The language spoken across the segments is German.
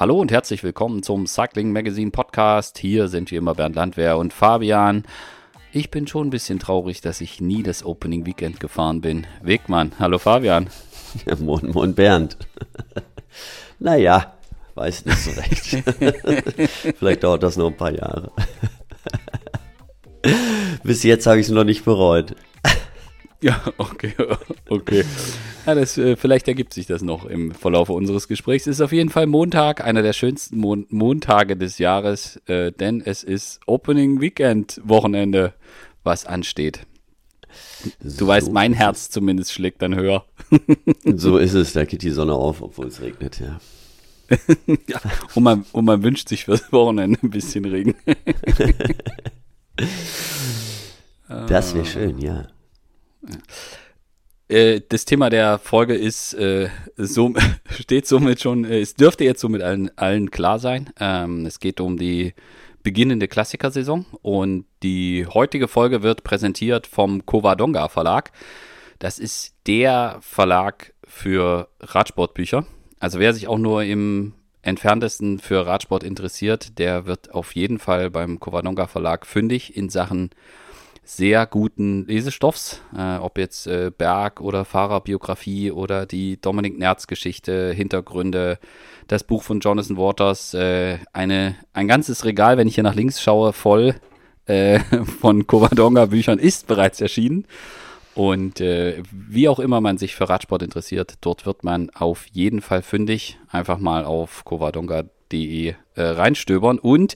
Hallo und herzlich willkommen zum Cycling Magazine Podcast. Hier sind wie immer Bernd Landwehr und Fabian. Ich bin schon ein bisschen traurig, dass ich nie das Opening Weekend gefahren bin. Wegmann, hallo Fabian. Ja, moin, moin Bernd. naja, weiß nicht so recht. Vielleicht dauert das noch ein paar Jahre. Bis jetzt habe ich es noch nicht bereut. Ja, okay, okay. Ja, das, äh, vielleicht ergibt sich das noch im Verlauf unseres Gesprächs. Es ist auf jeden Fall Montag, einer der schönsten Mon Montage des Jahres, äh, denn es ist Opening Weekend Wochenende, was ansteht. Du so weißt, mein Herz zumindest schlägt dann höher. so ist es, da geht die Sonne auf, obwohl es regnet, ja. ja und, man, und man wünscht sich fürs Wochenende ein bisschen Regen. das wäre schön, ja. Äh, das Thema der Folge ist, äh, so, steht somit schon, äh, es dürfte jetzt somit allen, allen klar sein. Ähm, es geht um die beginnende Klassikersaison und die heutige Folge wird präsentiert vom Covadonga Verlag. Das ist der Verlag für Radsportbücher. Also wer sich auch nur im entferntesten für Radsport interessiert, der wird auf jeden Fall beim Covadonga Verlag fündig in Sachen sehr guten Lesestoffs, äh, ob jetzt äh, Berg- oder Fahrerbiografie oder die Dominik Nerz-Geschichte, Hintergründe, das Buch von Jonathan Waters, äh, eine, ein ganzes Regal, wenn ich hier nach links schaue, voll äh, von Covadonga-Büchern ist bereits erschienen. Und äh, wie auch immer man sich für Radsport interessiert, dort wird man auf jeden Fall fündig. Einfach mal auf covadonga.de äh, reinstöbern. Und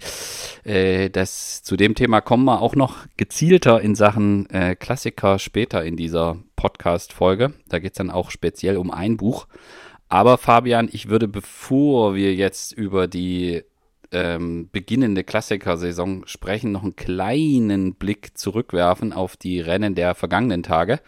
äh, das, zu dem Thema kommen wir auch noch gezielter in Sachen äh, Klassiker später in dieser Podcast-Folge. Da geht es dann auch speziell um ein Buch. Aber Fabian, ich würde, bevor wir jetzt über die ähm, beginnende Klassikersaison sprechen, noch einen kleinen Blick zurückwerfen auf die Rennen der vergangenen Tage.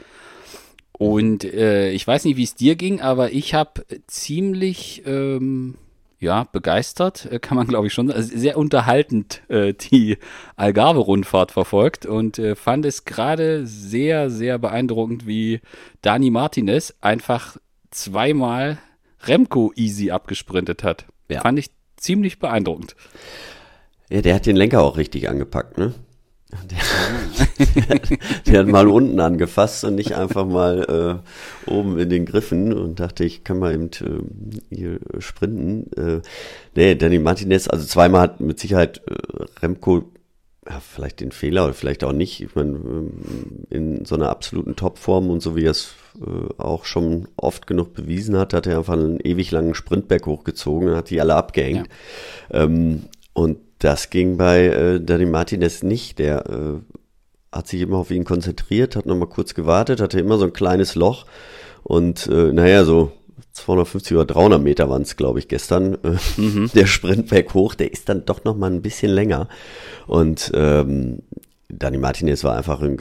Und äh, ich weiß nicht, wie es dir ging, aber ich habe ziemlich ähm, ja, begeistert, äh, kann man glaube ich schon, also sehr unterhaltend äh, die Algarve-Rundfahrt verfolgt und äh, fand es gerade sehr, sehr beeindruckend, wie Dani Martinez einfach zweimal Remco easy abgesprintet hat. Ja. Fand ich ziemlich beeindruckend. Ja, der hat den Lenker auch richtig angepackt, ne? Der, der, hat mal unten angefasst und nicht einfach mal äh, oben in den Griffen und dachte, ich kann mal eben äh, hier sprinten. Äh, nee, Danny Martinez, also zweimal hat mit Sicherheit äh, Remco ja, vielleicht den Fehler oder vielleicht auch nicht. Ich meine, ähm, in so einer absoluten Topform und so wie er es äh, auch schon oft genug bewiesen hat, hat er einfach einen ewig langen Sprintberg hochgezogen und hat die alle abgehängt. Ja. Ähm, und das ging bei äh, Danny Martinez nicht. Der äh, hat sich immer auf ihn konzentriert, hat nochmal kurz gewartet, hatte immer so ein kleines Loch und äh, naja, so 250 oder 300 Meter waren es, glaube ich, gestern. Äh, mhm. Der Sprintberg hoch, der ist dann doch nochmal ein bisschen länger. Und ähm, Dani Martinez war einfach ein,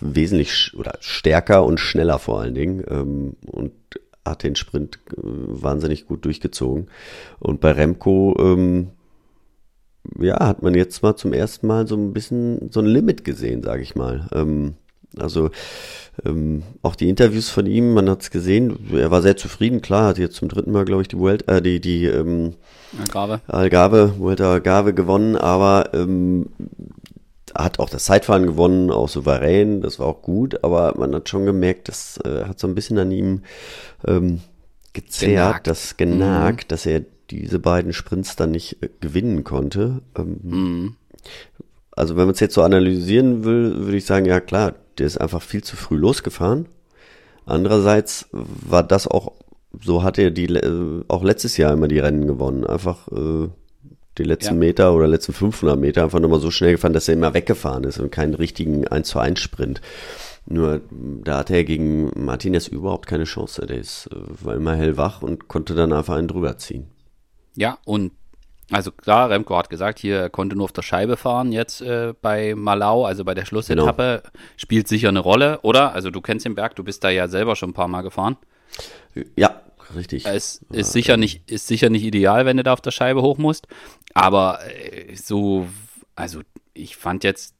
wesentlich oder stärker und schneller vor allen Dingen ähm, und hat den Sprint äh, wahnsinnig gut durchgezogen. Und bei Remco, ähm, ja, hat man jetzt mal zum ersten Mal so ein bisschen so ein Limit gesehen, sage ich mal. Ähm, also ähm, auch die Interviews von ihm, man hat es gesehen, er war sehr zufrieden, klar, hat jetzt zum dritten Mal, glaube ich, die Welt, äh, die, die ähm, Algarve. Algarve, Vuelta Algarve gewonnen, aber ähm, hat auch das Zeitfahren gewonnen, auch souverän, das war auch gut, aber man hat schon gemerkt, das äh, hat so ein bisschen an ihm ähm, gezerrt, genagt. das genagt, mhm. dass er diese beiden Sprints dann nicht äh, gewinnen konnte. Ähm, mhm. Also wenn man es jetzt so analysieren will, würde ich sagen, ja klar, der ist einfach viel zu früh losgefahren. Andererseits war das auch, so hat er die äh, auch letztes Jahr immer die Rennen gewonnen. Einfach äh, die letzten ja. Meter oder letzten 500 Meter einfach nochmal so schnell gefahren, dass er immer weggefahren ist und keinen richtigen 1 zu 1 Sprint. Nur da hatte er gegen Martinez überhaupt keine Chance. Der ist, äh, war immer hellwach und konnte dann einfach einen drüber ziehen. Ja, und also klar, Remco hat gesagt, hier er konnte nur auf der Scheibe fahren jetzt äh, bei Malau, also bei der Schlussetappe. Genau. Spielt sicher eine Rolle, oder? Also du kennst den Berg, du bist da ja selber schon ein paar Mal gefahren. Ja, richtig. Es ist sicher nicht, ist sicher nicht ideal, wenn du da auf der Scheibe hoch musst. Aber äh, so, also ich fand jetzt,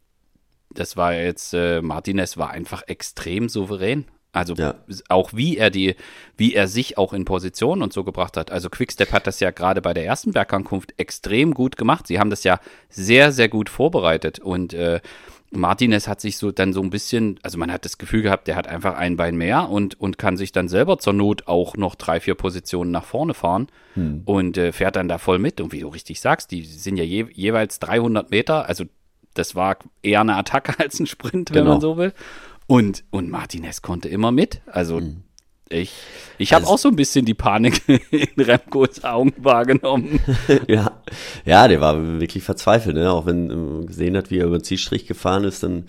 das war jetzt, äh, Martinez war einfach extrem souverän. Also ja. auch wie er die, wie er sich auch in Position und so gebracht hat. Also Quickstep hat das ja gerade bei der ersten Bergankunft extrem gut gemacht. Sie haben das ja sehr, sehr gut vorbereitet und äh, Martinez hat sich so dann so ein bisschen, also man hat das Gefühl gehabt, der hat einfach ein Bein mehr und, und kann sich dann selber zur Not auch noch drei, vier Positionen nach vorne fahren hm. und äh, fährt dann da voll mit. Und wie du richtig sagst, die sind ja je, jeweils 300 Meter, also das war eher eine Attacke als ein Sprint, wenn genau. man so will. Und, und Martinez konnte immer mit. Also hm. Ich, ich habe also, auch so ein bisschen die Panik in Remkos Augen wahrgenommen. ja, ja, der war wirklich verzweifelt, ne? Auch wenn man gesehen hat, wie er über den Zielstrich gefahren ist, dann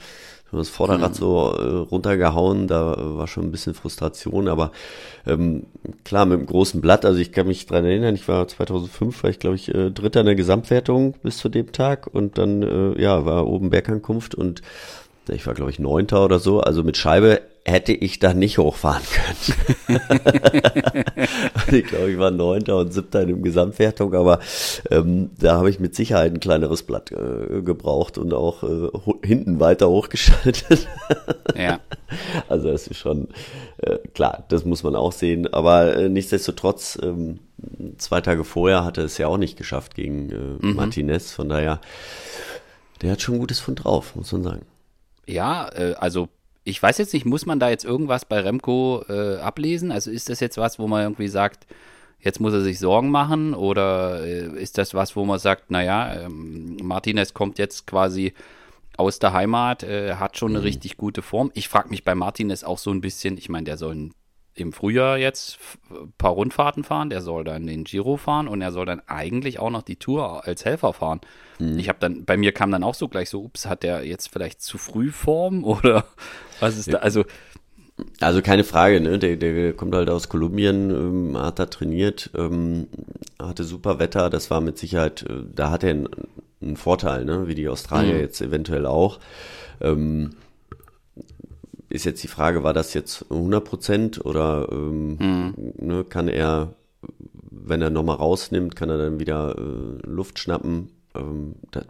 das Vorderrad mhm. so äh, runtergehauen, da war schon ein bisschen Frustration, aber ähm, klar, mit dem großen Blatt, also ich kann mich dran erinnern, ich war 2005, war ich glaube ich äh, Dritter in der Gesamtwertung bis zu dem Tag und dann, äh, ja, war oben Bergankunft und ich war glaube ich Neunter oder so, also mit Scheibe hätte ich da nicht hochfahren können. ich glaube, ich war Neunter und Siebter in der Gesamtwertung, aber ähm, da habe ich mit Sicherheit ein kleineres Blatt äh, gebraucht und auch äh, hinten weiter hochgeschaltet. ja. Also das ist schon äh, klar, das muss man auch sehen. Aber äh, nichtsdestotrotz, ähm, zwei Tage vorher hatte es ja auch nicht geschafft gegen äh, mhm. Martinez. Von daher, der hat schon ein gutes Fund drauf, muss man sagen. Ja, äh, also ich weiß jetzt nicht, muss man da jetzt irgendwas bei Remco äh, ablesen? Also ist das jetzt was, wo man irgendwie sagt, jetzt muss er sich Sorgen machen? Oder äh, ist das was, wo man sagt, naja, ähm, Martinez kommt jetzt quasi aus der Heimat, äh, hat schon eine mhm. richtig gute Form. Ich frage mich bei Martinez auch so ein bisschen, ich meine, der soll ein im Frühjahr jetzt ein paar Rundfahrten fahren, der soll dann den Giro fahren und er soll dann eigentlich auch noch die Tour als Helfer fahren. Mhm. Ich habe dann, bei mir kam dann auch so gleich so, ups, hat der jetzt vielleicht zu früh Form oder was ist ja. da? Also also keine Frage, ne? Der, der kommt halt aus Kolumbien, ähm, hat da trainiert, ähm, hatte super Wetter, das war mit Sicherheit, äh, da hat er einen, einen Vorteil, ne? Wie die Australier mhm. jetzt eventuell auch. Ähm, ist jetzt die Frage, war das jetzt 100 Prozent oder ähm, mhm. ne, kann er, wenn er nochmal rausnimmt, kann er dann wieder äh, Luft schnappen? Ähm, da,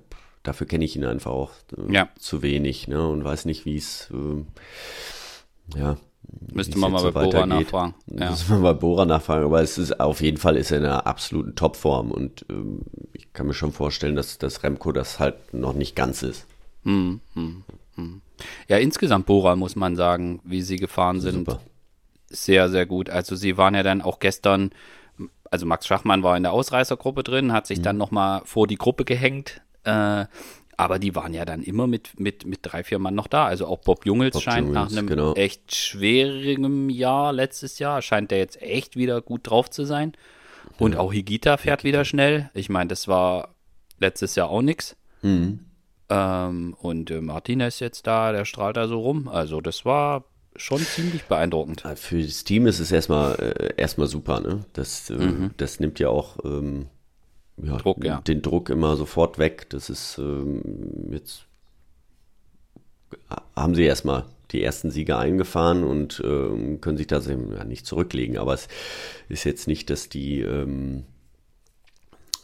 dafür kenne ich ihn einfach auch äh, ja. zu wenig ne, und weiß nicht, wie es, äh, ja. Müsste man mal bei so Bora nachfragen. Ja. Müsste man bei Bora nachfragen, aber es ist auf jeden Fall ist er in einer absoluten Topform und ähm, ich kann mir schon vorstellen, dass, dass Remco das halt noch nicht ganz ist. Hm, hm, hm. Ja, insgesamt Bora muss man sagen, wie sie gefahren sind. Super. Sehr, sehr gut. Also sie waren ja dann auch gestern, also Max Schachmann war in der Ausreißergruppe drin, hat sich mhm. dann nochmal vor die Gruppe gehängt. Äh, aber die waren ja dann immer mit, mit, mit drei, vier Mann noch da. Also auch Bob Jungels Bob scheint Jungels, nach einem genau. echt schwierigen Jahr letztes Jahr, scheint der jetzt echt wieder gut drauf zu sein. Und ja. auch Higita fährt Higita. wieder schnell. Ich meine, das war letztes Jahr auch nichts. Mhm. Ähm, und äh, Martinez jetzt da, der strahlt da so rum. Also das war schon ziemlich beeindruckend. Für das Team ist es erstmal äh, erstmal super, ne? Das, äh, mhm. das nimmt ja auch ähm, ja, Druck, ja. den Druck immer sofort weg. Das ist ähm, jetzt haben sie erstmal die ersten Siege eingefahren und ähm, können sich da ja, nicht zurücklegen. Aber es ist jetzt nicht, dass die ähm,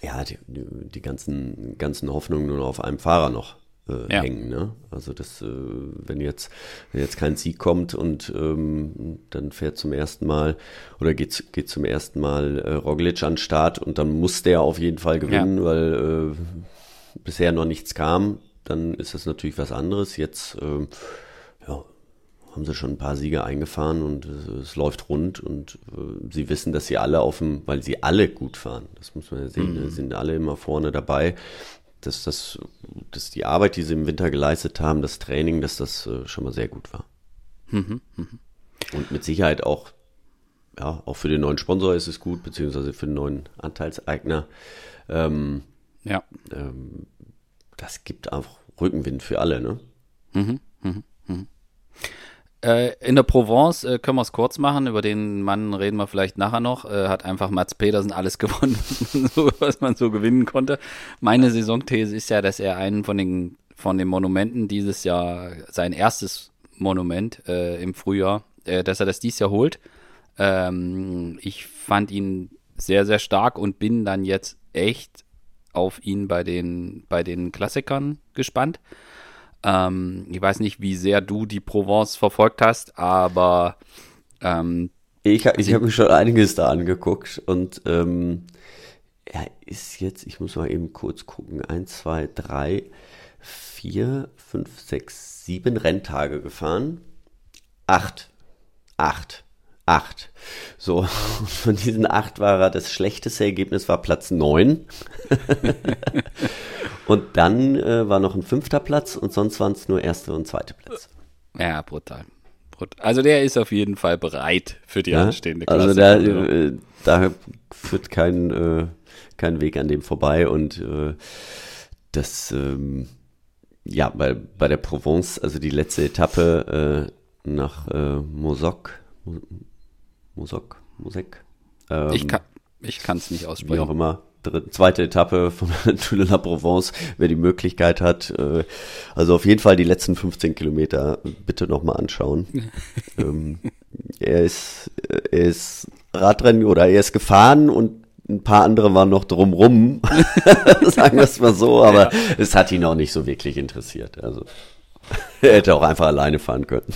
ja, die, die ganzen, ganzen Hoffnungen nur auf einem Fahrer noch äh, ja. hängen. Ne? Also das, äh, wenn jetzt, wenn jetzt kein Sieg kommt und ähm, dann fährt zum ersten Mal oder geht, geht zum ersten Mal äh, Roglic an den Start und dann muss der auf jeden Fall gewinnen, ja. weil äh, bisher noch nichts kam, dann ist das natürlich was anderes. Jetzt äh, ja, haben sie schon ein paar Siege eingefahren und es läuft rund und äh, sie wissen, dass sie alle auf dem, weil sie alle gut fahren, das muss man ja sehen, mhm. sind alle immer vorne dabei, dass das, dass die Arbeit, die sie im Winter geleistet haben, das Training, dass das äh, schon mal sehr gut war. Mhm. Mhm. Und mit Sicherheit auch, ja, auch für den neuen Sponsor ist es gut, beziehungsweise für den neuen Anteilseigner. Ähm, ja. Ähm, das gibt einfach Rückenwind für alle, ne? Mhm. Mhm. Mhm. Äh, in der Provence äh, können wir es kurz machen, über den Mann reden wir vielleicht nachher noch. Äh, hat einfach Mats Petersen alles gewonnen, was man so gewinnen konnte. Meine Saisonthese ist ja, dass er einen von den, von den Monumenten dieses Jahr, sein erstes Monument äh, im Frühjahr, äh, dass er das dieses Jahr holt. Ähm, ich fand ihn sehr, sehr stark und bin dann jetzt echt auf ihn bei den, bei den Klassikern gespannt. Ähm, ich weiß nicht, wie sehr du die Provence verfolgt hast, aber ähm, ich, ich habe mir schon einiges da angeguckt und ähm, er ist jetzt, ich muss mal eben kurz gucken, 1, 2, 3, 4, 5, 6, 7 Renntage gefahren. Acht. Acht. Acht. So, von diesen acht war er, das schlechteste Ergebnis war Platz 9. und dann äh, war noch ein fünfter Platz und sonst waren es nur erste und zweite Plätze. Ja, brutal. Also der ist auf jeden Fall bereit für die ja, anstehende Klasse. Also da, äh, da führt kein, äh, kein Weg an dem vorbei und äh, das, ähm, ja, bei, bei der Provence, also die letzte Etappe äh, nach äh, Mosoc, Mosoc, Mosek. Ähm, ich kann ich es nicht aussprechen. Wie auch immer dritte, zweite Etappe von Tour de la Provence, wer die Möglichkeit hat. Äh, also auf jeden Fall die letzten 15 Kilometer bitte nochmal anschauen. ähm, er ist, er ist Radrennen oder er ist gefahren und ein paar andere waren noch drumrum, sagen wir es mal so, aber ja. es hat ihn auch nicht so wirklich interessiert. Also er hätte auch einfach alleine fahren können.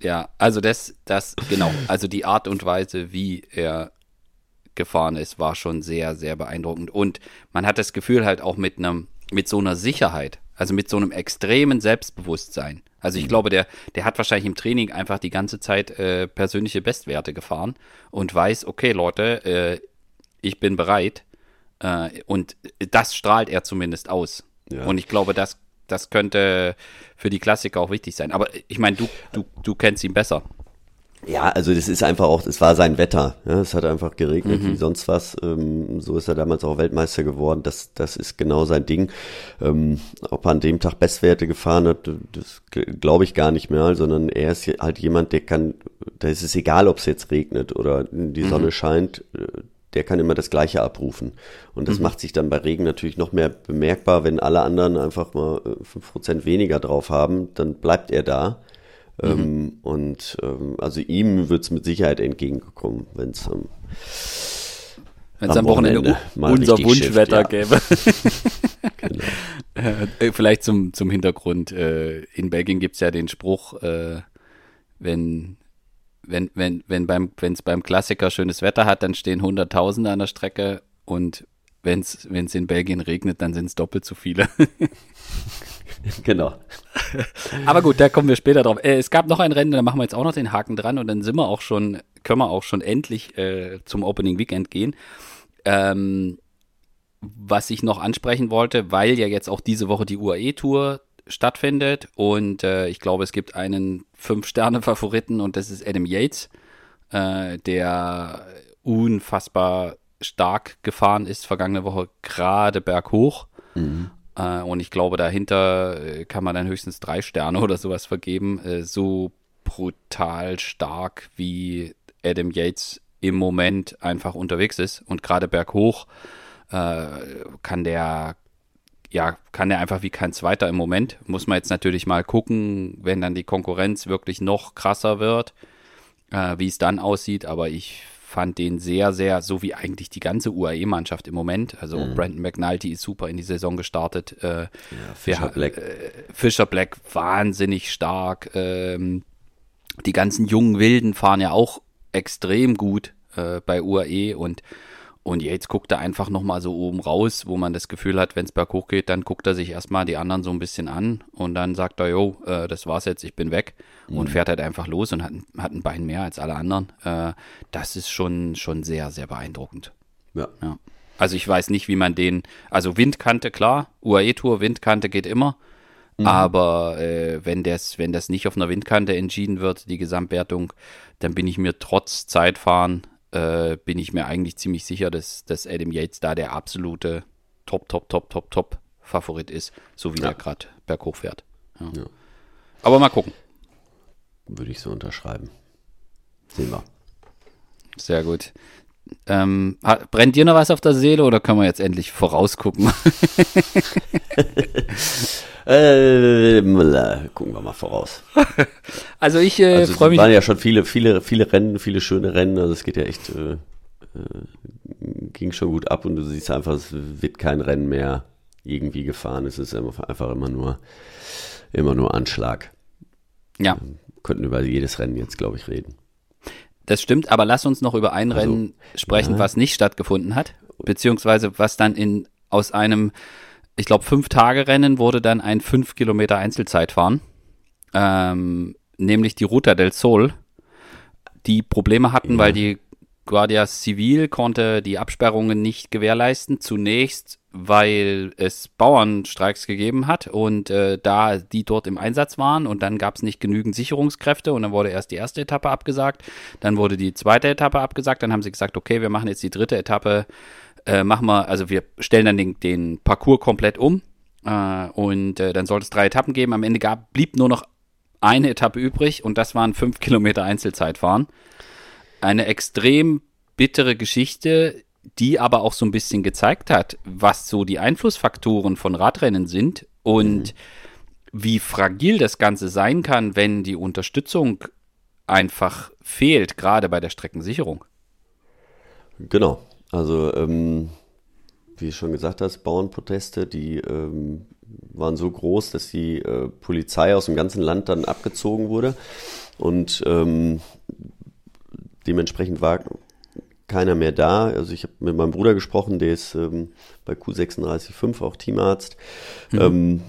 Ja, also das, das, genau, also die Art und Weise, wie er gefahren ist, war schon sehr, sehr beeindruckend. Und man hat das Gefühl halt auch mit einem, mit so einer Sicherheit, also mit so einem extremen Selbstbewusstsein. Also ich mhm. glaube, der, der hat wahrscheinlich im Training einfach die ganze Zeit äh, persönliche Bestwerte gefahren und weiß, okay, Leute, äh, ich bin bereit. Äh, und das strahlt er zumindest aus. Ja. Und ich glaube, das, das könnte für die Klassiker auch wichtig sein. Aber ich meine, du, du, du kennst ihn besser. Ja, also das ist einfach auch, es war sein Wetter. Ja, es hat einfach geregnet mhm. wie sonst was. Ähm, so ist er damals auch Weltmeister geworden. Das, das ist genau sein Ding. Ähm, ob er an dem Tag Bestwerte gefahren hat, das glaube ich gar nicht mehr, sondern er ist halt jemand, der kann, da ist es egal, ob es jetzt regnet oder die Sonne mhm. scheint, der kann immer das Gleiche abrufen. Und das mhm. macht sich dann bei Regen natürlich noch mehr bemerkbar, wenn alle anderen einfach mal äh, fünf Prozent weniger drauf haben, dann bleibt er da Mhm. Ähm, und ähm, also ihm wird es mit Sicherheit entgegengekommen, wenn es ähm, wenn es am Wochenende, Wochenende unser Wunschwetter ja. gäbe. genau. Äh, vielleicht zum, zum Hintergrund. Äh, in Belgien gibt es ja den Spruch, äh, wenn wenn wenn wenn beim wenn es beim Klassiker schönes Wetter hat, dann stehen Hunderttausende an der Strecke und wenn es in Belgien regnet, dann sind es doppelt so viele. genau. Aber gut, da kommen wir später drauf. Äh, es gab noch ein Rennen, da machen wir jetzt auch noch den Haken dran und dann sind wir auch schon, können wir auch schon endlich äh, zum Opening Weekend gehen. Ähm, was ich noch ansprechen wollte, weil ja jetzt auch diese Woche die UAE-Tour stattfindet und äh, ich glaube, es gibt einen Fünf-Sterne-Favoriten und das ist Adam Yates, äh, der unfassbar stark gefahren ist, vergangene Woche gerade berghoch. Mhm. Äh, und ich glaube, dahinter äh, kann man dann höchstens drei Sterne oder sowas vergeben. Äh, so brutal stark wie Adam Yates im Moment einfach unterwegs ist. Und gerade berghoch äh, kann der ja, kann der einfach wie kein zweiter im Moment. Muss man jetzt natürlich mal gucken, wenn dann die Konkurrenz wirklich noch krasser wird, äh, wie es dann aussieht. Aber ich fand den sehr, sehr, so wie eigentlich die ganze UAE-Mannschaft im Moment. Also mhm. Brandon McNulty ist super in die Saison gestartet. Äh, ja, Fischer, wir, Black. Äh, Fischer Black wahnsinnig stark. Ähm, die ganzen jungen Wilden fahren ja auch extrem gut äh, bei UAE und und jetzt guckt er einfach nochmal so oben raus, wo man das Gefühl hat, wenn es berghoch geht, dann guckt er sich erstmal die anderen so ein bisschen an und dann sagt er, jo, äh, das war's jetzt, ich bin weg mhm. und fährt halt einfach los und hat, hat ein Bein mehr als alle anderen. Äh, das ist schon, schon sehr, sehr beeindruckend. Ja. ja. Also ich weiß nicht, wie man den, also Windkante, klar, UAE-Tour, Windkante geht immer. Mhm. Aber äh, wenn, das, wenn das nicht auf einer Windkante entschieden wird, die Gesamtwertung, dann bin ich mir trotz Zeitfahren äh, bin ich mir eigentlich ziemlich sicher, dass, dass Adam Yates da der absolute Top, Top, Top, Top, Top Favorit ist, so wie ja. der gerade berghoch fährt. Ja. Ja. Aber mal gucken. Würde ich so unterschreiben. Sehen wir. Sehr gut. Ähm, brennt dir noch was auf der Seele oder können wir jetzt endlich vorausgucken? Äh, gucken wir mal voraus. Also ich äh, also freue mich. Es waren ja schon viele, viele, viele Rennen, viele schöne Rennen. Also es geht ja echt, äh, äh, ging schon gut ab und du siehst einfach, es wird kein Rennen mehr irgendwie gefahren. Es ist einfach immer nur, immer nur Anschlag. Ja. Wir könnten über jedes Rennen jetzt, glaube ich, reden. Das stimmt, aber lass uns noch über ein also, Rennen sprechen, ja. was nicht stattgefunden hat, beziehungsweise was dann in aus einem, ich glaube, fünf Tage Rennen wurde dann ein fünf Kilometer Einzelzeitfahren, ähm, nämlich die Ruta del Sol, die Probleme hatten, ja. weil die Guardia Civil konnte die Absperrungen nicht gewährleisten. Zunächst, weil es Bauernstreiks gegeben hat und äh, da die dort im Einsatz waren und dann gab es nicht genügend Sicherungskräfte und dann wurde erst die erste Etappe abgesagt, dann wurde die zweite Etappe abgesagt, dann haben sie gesagt, okay, wir machen jetzt die dritte Etappe, äh, machen wir, also wir stellen dann den, den Parcours komplett um äh, und äh, dann sollte es drei Etappen geben. Am Ende gab, blieb nur noch eine Etappe übrig und das waren fünf Kilometer Einzelzeitfahren eine extrem bittere Geschichte, die aber auch so ein bisschen gezeigt hat, was so die Einflussfaktoren von Radrennen sind und mhm. wie fragil das Ganze sein kann, wenn die Unterstützung einfach fehlt, gerade bei der Streckensicherung. Genau. Also, ähm, wie schon gesagt hast, Bauernproteste, die ähm, waren so groß, dass die äh, Polizei aus dem ganzen Land dann abgezogen wurde. Und ähm, dementsprechend war keiner mehr da. Also ich habe mit meinem Bruder gesprochen, der ist ähm, bei Q365 auch Teamarzt. Mhm. Ähm,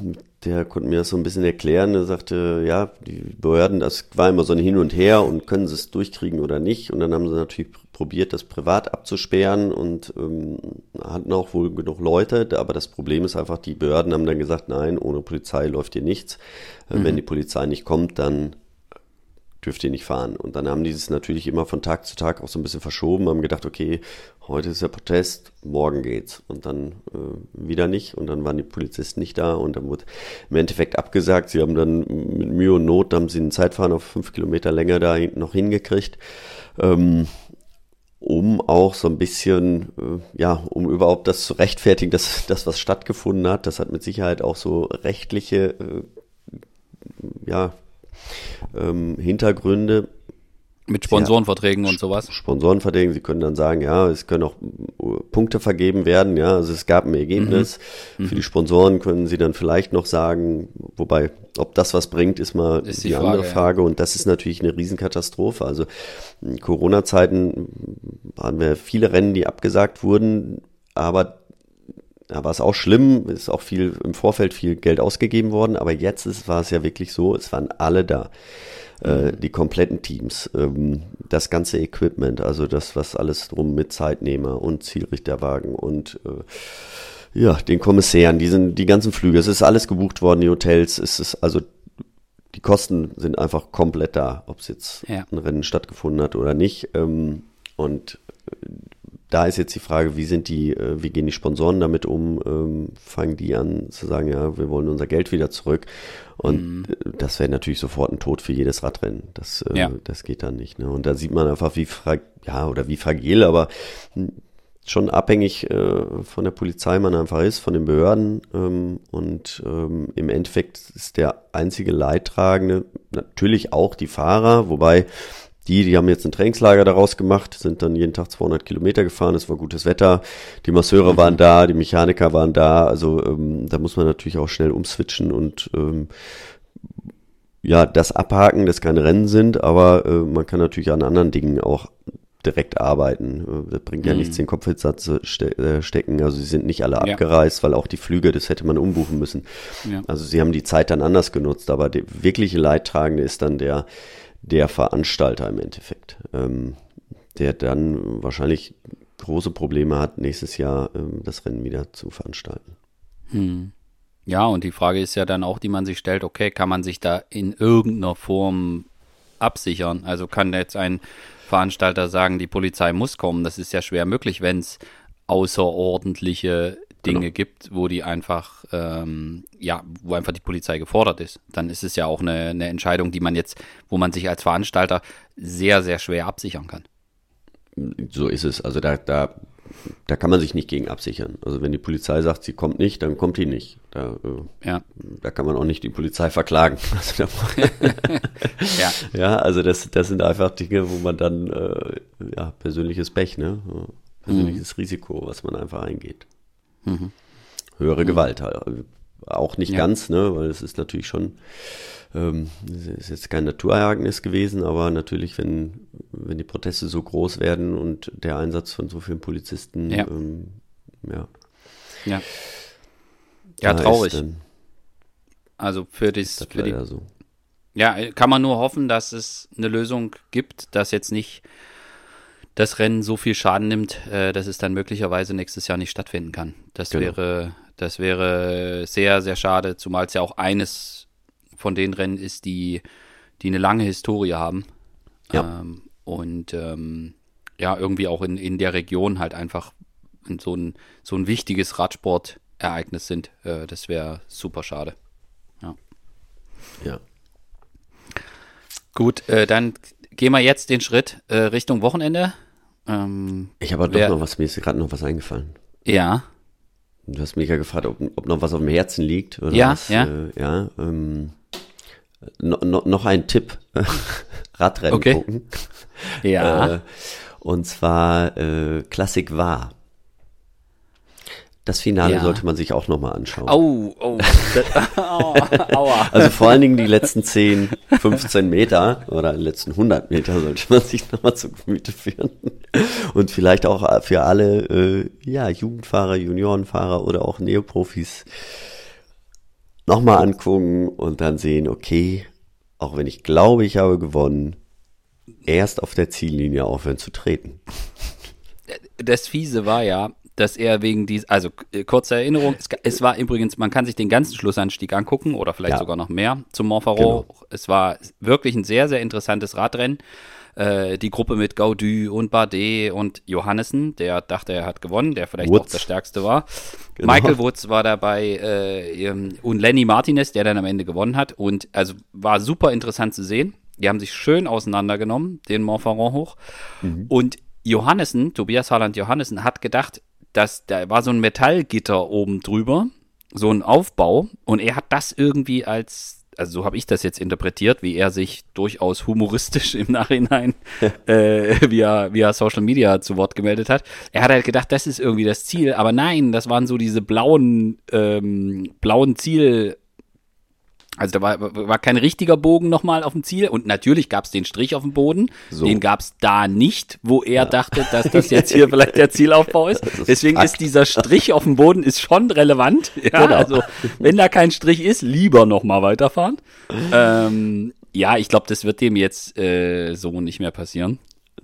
der konnte mir das so ein bisschen erklären. Er sagte, ja, die Behörden, das war immer so ein Hin und Her und können sie es durchkriegen oder nicht. Und dann haben sie natürlich probiert, das privat abzusperren und ähm, hatten auch wohl genug Leute. Aber das Problem ist einfach, die Behörden haben dann gesagt, nein, ohne Polizei läuft hier nichts. Äh, mhm. Wenn die Polizei nicht kommt, dann dürft ihr nicht fahren. Und dann haben die es natürlich immer von Tag zu Tag auch so ein bisschen verschoben, haben gedacht, okay, heute ist der Protest, morgen geht's. Und dann äh, wieder nicht. Und dann waren die Polizisten nicht da und dann wurde im Endeffekt abgesagt. Sie haben dann mit Mühe und Not, haben sie einen Zeitfahren auf fünf Kilometer länger da noch hingekriegt. Ähm, um auch so ein bisschen, äh, ja, um überhaupt das zu rechtfertigen, dass das, was stattgefunden hat, das hat mit Sicherheit auch so rechtliche, äh, ja, ähm, Hintergründe. Mit Sponsorenverträgen ja, und sowas? Sponsorenverträgen, sie können dann sagen, ja, es können auch äh, Punkte vergeben werden, ja, also es gab ein Ergebnis. Mhm. Für die Sponsoren können sie dann vielleicht noch sagen, wobei, ob das was bringt, ist mal ist die, die Frage, andere Frage. Ja. Und das ist natürlich eine Riesenkatastrophe. Also in Corona-Zeiten waren wir viele Rennen, die abgesagt wurden, aber da war es auch schlimm, ist auch viel im Vorfeld viel Geld ausgegeben worden, aber jetzt ist, war es ja wirklich so, es waren alle da. Äh, mhm. die kompletten Teams, ähm, das ganze Equipment, also das, was alles drum mit Zeitnehmer und Zielrichterwagen und äh, ja, den Kommissären, die sind, die ganzen Flüge, es ist alles gebucht worden, die Hotels, es ist also die Kosten sind einfach komplett da, ob es jetzt ja. ein Rennen stattgefunden hat oder nicht. Ähm, und da ist jetzt die Frage, wie sind die, äh, wie gehen die Sponsoren damit um? Ähm, fangen die an zu sagen, ja, wir wollen unser Geld wieder zurück. Und mhm. das wäre natürlich sofort ein Tod für jedes Radrennen. Das, äh, ja. das geht dann nicht. Ne? Und da sieht man einfach, wie frag ja oder wie fragil, aber schon abhängig äh, von der Polizei man einfach ist, von den Behörden. Ähm, und ähm, im Endeffekt ist der einzige Leidtragende natürlich auch die Fahrer, wobei die, die haben jetzt ein Trainingslager daraus gemacht, sind dann jeden Tag 200 Kilometer gefahren, es war gutes Wetter, die Masseure waren da, die Mechaniker waren da, also ähm, da muss man natürlich auch schnell umswitchen und ähm, ja, das abhaken, dass keine Rennen sind, aber äh, man kann natürlich an anderen Dingen auch direkt arbeiten. Äh, das bringt ja mhm. nichts, den Kopf jetzt zu ste äh, stecken. Also sie sind nicht alle ja. abgereist, weil auch die Flüge, das hätte man umbuchen müssen. Ja. Also sie haben die Zeit dann anders genutzt, aber der wirkliche Leidtragende ist dann der, der Veranstalter im Endeffekt, ähm, der dann wahrscheinlich große Probleme hat, nächstes Jahr ähm, das Rennen wieder zu veranstalten. Hm. Ja, und die Frage ist ja dann auch, die man sich stellt, okay, kann man sich da in irgendeiner Form absichern? Also kann jetzt ein Veranstalter sagen, die Polizei muss kommen. Das ist ja schwer möglich, wenn es außerordentliche Dinge genau. gibt, wo die einfach, ähm, ja, wo einfach die Polizei gefordert ist. Dann ist es ja auch eine, eine Entscheidung, die man jetzt, wo man sich als Veranstalter sehr, sehr schwer absichern kann. So ist es. Also da, da, da kann man sich nicht gegen absichern. Also wenn die Polizei sagt, sie kommt nicht, dann kommt die nicht. Da, äh, ja. da kann man auch nicht die Polizei verklagen. Also ja. ja, also das, das sind einfach Dinge, wo man dann, äh, ja, persönliches Pech, ne? Persönliches mhm. Risiko, was man einfach eingeht. Mhm. höhere Gewalt. Auch nicht Ja. ganz, ne, weil es ist natürlich schon, ähm, ist jetzt kein Naturereignis gewesen, aber natürlich, wenn, wenn die Proteste so groß werden und der Einsatz von so vielen Polizisten, Ja. ähm, ja, Ja. Ja, traurig. Dann, Also für, dies, das für die so. Ja, kann man nur hoffen, dass es eine Lösung gibt, dass jetzt nicht das Rennen so viel Schaden nimmt, äh, dass es dann möglicherweise nächstes Jahr nicht stattfinden kann. Das Genau. wäre, das wäre sehr, sehr schade, zumal es ja auch eines von den Rennen ist, die, die eine lange Historie haben. Ja. Ähm, und ähm, ja, irgendwie auch in, in der Region halt einfach so ein, so ein wichtiges Radsportereignis sind. Äh, das wäre super schade. Ja. Gut, äh, dann gehen wir jetzt den Schritt äh, Richtung Wochenende. Ähm, Ich habe Wer- doch noch was, mir ist gerade noch was eingefallen. ja, Du hast mich ja gefragt, ob, ob noch was auf dem Herzen liegt. Oder Ja, was, ja. Äh, ja ähm, no, no, noch ein Tipp. Radrennen Okay. gucken. ja, Äh, und zwar äh, Klassik war. Das Finale Ja. sollte man sich auch nochmal anschauen. Au, oh, oh, aua. Also vor allen Dingen die letzten 10, 15 Meter oder die letzten 100 Meter sollte man sich nochmal zu Gemüte führen. Und vielleicht auch für alle äh, ja, Jugendfahrer, Juniorenfahrer oder auch Neoprofis nochmal angucken und dann sehen, okay, auch wenn ich glaube, ich habe gewonnen, erst auf der Ziellinie aufhören zu treten. Das Fiese war ja, dass er wegen dies, also äh, kurze Erinnerung, es, es war übrigens, man kann sich den ganzen Schlussanstieg angucken oder vielleicht Ja. sogar noch mehr zum Montferrand. Es war wirklich ein sehr, sehr interessantes Radrennen. Äh, die Gruppe mit Gaudu und Bardet und Johannessen, der dachte, er hat gewonnen, der vielleicht Woods. auch der stärkste war. Genau. Michael Woods war dabei äh, ähm, und Lenny Martinez, der dann am Ende gewonnen hat. Und also war super interessant zu sehen. Die haben sich schön auseinandergenommen, den Montferrand hoch. Und Johannessen, Tobias Harland Johannessen, hat gedacht, dass da war so ein Metallgitter oben drüber, so ein Aufbau. Und er hat das irgendwie als, also so habe ich das jetzt interpretiert, wie er sich durchaus humoristisch im Nachhinein äh, via, via Social Media zu Wort gemeldet hat. Er hat halt gedacht, das ist irgendwie das Ziel, aber nein, das waren so diese blauen, ähm, blauen Ziel. Also da war, war kein richtiger Bogen nochmal auf dem Ziel und natürlich gab es den Strich auf dem Boden. So. Den gab es da nicht, wo er dachte, dass das jetzt hier vielleicht der Zielaufbau ist. ist Deswegen Fakt. ist dieser Strich auf dem Boden ist schon relevant. Ja, Genau. Also wenn da kein Strich ist, lieber nochmal weiterfahren. ähm, ja, ich glaube, das wird dem jetzt äh, so nicht mehr passieren.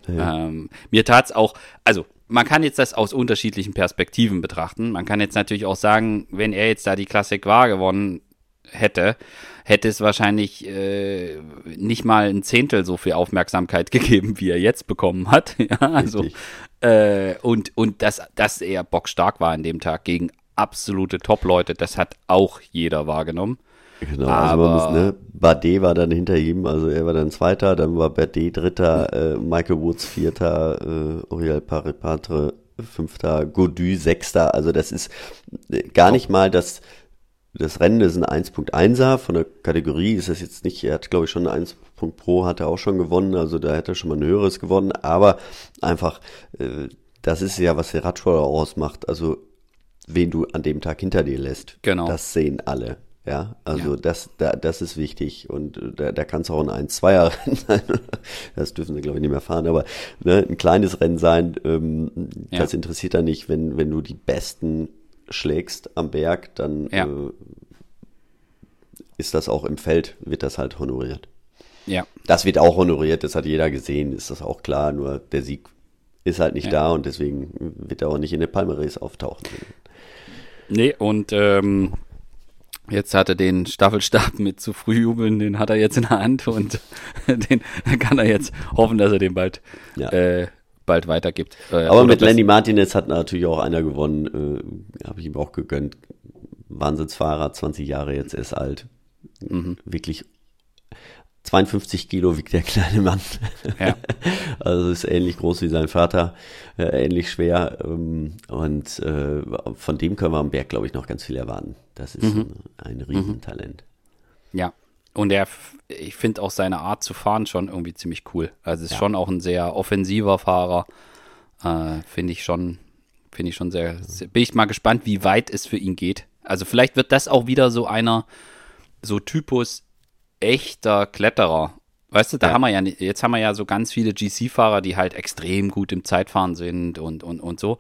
Ähm, mir tat's auch, also man kann jetzt das aus unterschiedlichen Perspektiven betrachten. Man kann jetzt natürlich auch sagen, wenn er jetzt da die Klassik war gewonnen hätte, hätte es wahrscheinlich äh, nicht mal ein Zehntel so viel Aufmerksamkeit gegeben, wie er jetzt bekommen hat. Ja, also äh, und und dass, dass er bockstark war an dem Tag gegen absolute Top-Leute, das hat auch jeder wahrgenommen. Genau, also man Aber- muss, ne, Bardet war dann hinter ihm, also er war dann Zweiter, dann war Bardet Dritter, äh, Michael Woods Vierter, äh, Oriol Paripatre Fünfter, Godu Sechster, also das ist äh, gar nicht mal das, das Rennen ist ein 1.1er, von der Kategorie ist das jetzt nicht, er hat glaube ich schon ein 1 Punkt Pro, hat er auch schon gewonnen, also da hätte er schon mal ein höheres gewonnen, aber einfach, äh, das ist ja, was der Radsportler ausmacht, also wen du an dem Tag hinter dir lässt. Genau. Das sehen alle. Ja, also Ja. das, da, das ist wichtig und äh, da, da kann es auch ein 1-2er-Rennen sein. Das dürfen sie, glaube ich, nicht mehr fahren, aber ne, ein kleines Rennen sein, ähm, Ja. das interessiert da nicht, wenn, wenn du die Besten schlägst am Berg, dann Ja. äh, ist das auch im Feld, wird das halt honoriert. Ja, Das wird auch honoriert, das hat jeder gesehen, ist das auch klar, nur der Sieg ist halt nicht Ja. da und deswegen wird er auch nicht in der Palmares auftauchen. Nee, und ähm, jetzt hat er den Staffelstab mit zu früh jubeln, den hat er jetzt in der Hand und den kann er jetzt hoffen, dass er den bald, Ja. äh, bald weitergibt. Äh, Aber mit Lenny Martinez hat natürlich auch einer gewonnen, äh, habe ich ihm auch gegönnt. Wahnsinnsfahrer, 20 Jahre jetzt erst alt. Mhm. Wirklich 52 Kilo wiegt der kleine Mann. Ja. Also ist ähnlich groß wie sein Vater, äh, ähnlich schwer. Ähm, und äh, von dem können wir am Berg, glaube ich, noch ganz viel erwarten. Das ist Mhm. ein, ein Riesentalent. Ja. Und er, ich finde auch seine Art zu fahren schon irgendwie ziemlich cool. Also ist Ja. schon auch ein sehr offensiver Fahrer. Äh, finde ich schon, Finde ich schon sehr, sehr, bin ich mal gespannt, wie weit es für ihn geht. Also vielleicht wird das auch wieder so einer, so Typus echter Kletterer. Weißt du, da Ja. haben wir ja, jetzt haben wir ja so ganz viele GC-Fahrer, die halt extrem gut im Zeitfahren sind und, und, und so.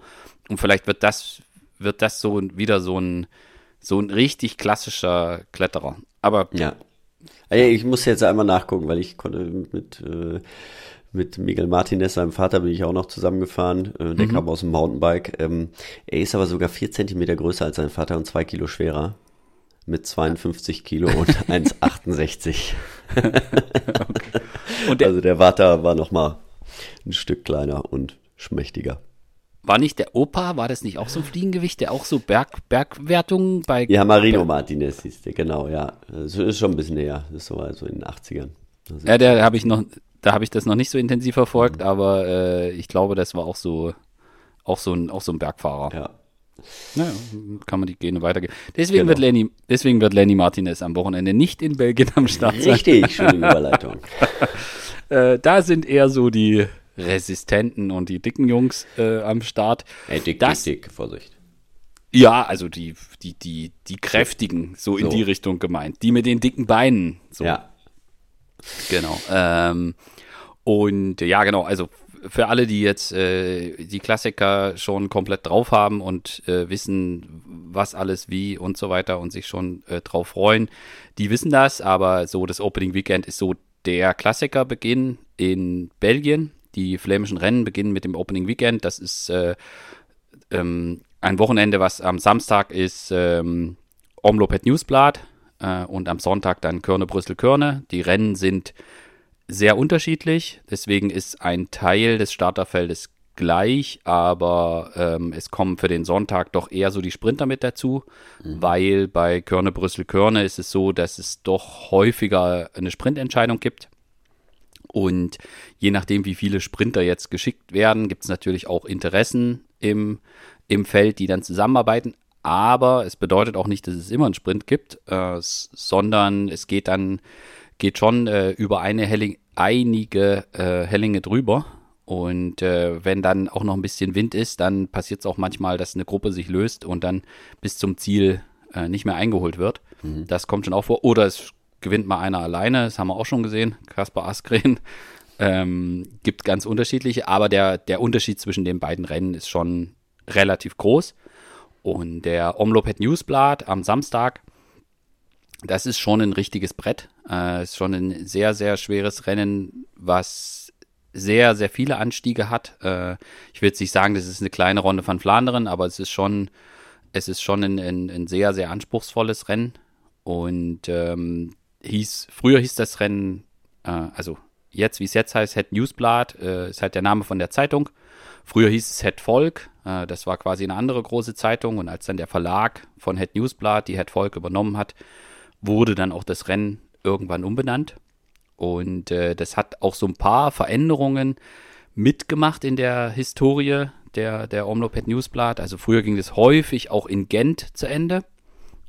Und vielleicht wird das, wird das so wieder so ein, so ein richtig klassischer Kletterer. Aber Ja. Ah Ich muss jetzt einmal nachgucken, weil ich konnte mit, äh, mit Miguel Martinez, seinem Vater, bin ich auch noch zusammengefahren. Äh, der kam aus dem Mountainbike. Ähm, er ist aber sogar vier Zentimeter größer als sein Vater und zwei Kilo schwerer. Mit 52 Kilo und 1,68. und der, Also der Vater war noch mal ein Stück kleiner und schmächtiger. War nicht der Opa, war das nicht auch so ein Fliegengewicht, der auch so Berg, Bergwertungen bei Ja, Marino Martinez hieß der, genau, ja. Das ist schon ein bisschen näher. Das ist so also in den 80ern. Also, Ja, der habe ich noch, da habe ich das noch nicht so intensiv verfolgt, aber äh, ich glaube, das war auch so, auch so ein, auch so ein Bergfahrer. ja. Naja, kann man die Gene weitergeben. Deswegen Genau. wird Lenny, deswegen wird Lenny Martinez am Wochenende nicht in Belgien am Start sein. Richtig, schöne Überleitung. Äh, da sind eher so die Resistenten und die dicken Jungs äh, am Start. Ey, dick, Das- dick, dick, Vorsicht. Ja, also die, die, die, die kräftigen, so in So. die Richtung gemeint. Die mit den dicken Beinen. So. Ja, Genau. Ähm, und ja, genau, also für alle, die jetzt äh, die Klassiker schon komplett drauf haben und äh, wissen, was alles wie und so weiter und sich schon äh, drauf freuen, die wissen das, aber so das Opening Weekend ist so der Klassikerbeginn in Belgien. Die flämischen Rennen beginnen mit dem Opening Weekend. Das ist äh, ähm, ein Wochenende, was am Samstag ist ähm, Omlopet Newsblatt äh, und am Sonntag dann Körne Brüssel Körne. Die Rennen sind sehr unterschiedlich, deswegen ist ein Teil des Starterfeldes gleich, aber ähm, es kommen für den Sonntag doch eher so die Sprinter mit dazu, weil bei Körne Brüssel Körne ist es so, dass es doch häufiger eine Sprintentscheidung gibt. Und je nachdem, wie viele Sprinter jetzt geschickt werden, gibt es natürlich auch Interessen im, im Feld, die dann zusammenarbeiten. Aber es bedeutet auch nicht, dass es immer einen Sprint gibt, äh, sondern es geht dann geht schon äh, über eine Helling, einige äh, Hellinge drüber. Und äh, wenn dann auch noch ein bisschen Wind ist, dann passiert es auch manchmal, dass eine Gruppe sich löst und dann bis zum Ziel äh, nicht mehr eingeholt wird. Das kommt schon auch vor. Oder es gewinnt mal einer alleine, das haben wir auch schon gesehen, Kaspar Askren. Ähm, gibt ganz unterschiedliche, aber der, der Unterschied zwischen den beiden Rennen ist schon relativ groß. Und der Omlopet Newsblatt am Samstag, das ist schon ein richtiges Brett. Äh, ist schon ein sehr, sehr schweres Rennen, was sehr, sehr viele Anstiege hat. Äh, ich jetzt nicht sagen, das ist eine kleine Runde von Flandern, aber es ist schon, es ist schon ein, ein, ein sehr, sehr anspruchsvolles Rennen. Und ähm, hieß, früher hieß das Rennen, äh, also jetzt, wie es jetzt heißt, Het Newsblad, äh, ist halt der Name von der Zeitung. Früher hieß es Het Volk, äh, das war quasi eine andere große Zeitung. Und als dann der Verlag von Het Newsblad die Het Volk übernommen hat, wurde dann auch das Rennen irgendwann umbenannt. Und äh, das hat auch so ein paar Veränderungen mitgemacht in der Historie der, der Omlopet Newsblatt. Also früher ging es häufig auch in Gent zu Ende.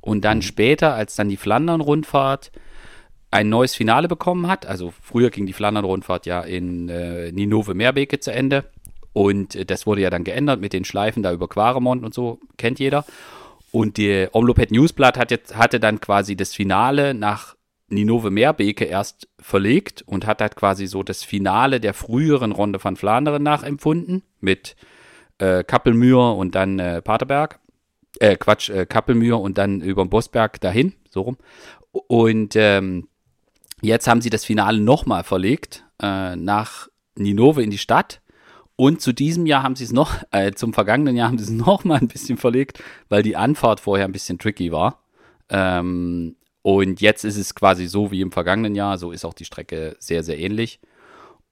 Und dann später, als dann die Flandern-Rundfahrt ein neues Finale bekommen hat, also früher ging die Flandern-Rundfahrt ja in äh, Ninove-Meerbeke zu Ende. Und äh, das wurde ja dann geändert mit den Schleifen da über Quaremont und so, kennt jeder. Und die Omlopet Newsblatt hat jetzt, hatte dann quasi das Finale nach Ninove Meerbeke erst verlegt und hat halt quasi so das Finale der früheren Runde von Flandern nachempfunden mit äh, Kappelmühr und dann äh, Paterberg. Äh, Quatsch, äh, Kappelmühr und dann über den Bosberg dahin, so rum. Und ähm, jetzt haben sie das Finale nochmal verlegt äh, nach Ninove in die Stadt. Und zu diesem Jahr haben sie es noch, äh, zum vergangenen Jahr haben sie es noch mal ein bisschen verlegt, weil die Anfahrt vorher ein bisschen tricky war. Ähm, und jetzt ist es quasi so wie im vergangenen Jahr, so ist auch die Strecke sehr, sehr ähnlich.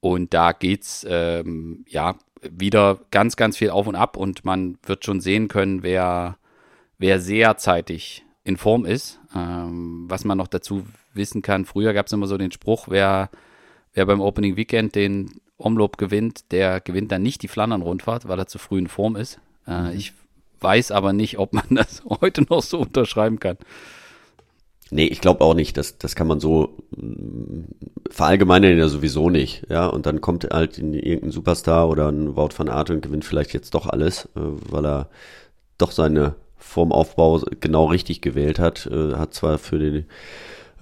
Und da geht's ähm, ja wieder ganz, ganz viel auf und ab und man wird schon sehen können, wer, wer sehr zeitig in Form ist. Ähm, was man noch dazu wissen kann, früher gab es immer so den Spruch, wer, wer beim Opening Weekend den Omloop gewinnt, der gewinnt dann nicht die Flandern-Rundfahrt, weil er zu früh in Form ist. Äh, Ich weiß aber nicht, ob man das heute noch so unterschreiben kann. Nee, ich glaube auch nicht. Das, das kann man so mm, verallgemeinern ja sowieso nicht. Ja, und dann kommt halt irgendein Superstar oder ein Wout van Aert und gewinnt vielleicht jetzt doch alles, äh, weil er doch seine Formaufbau genau richtig gewählt hat. Äh, hat zwar für den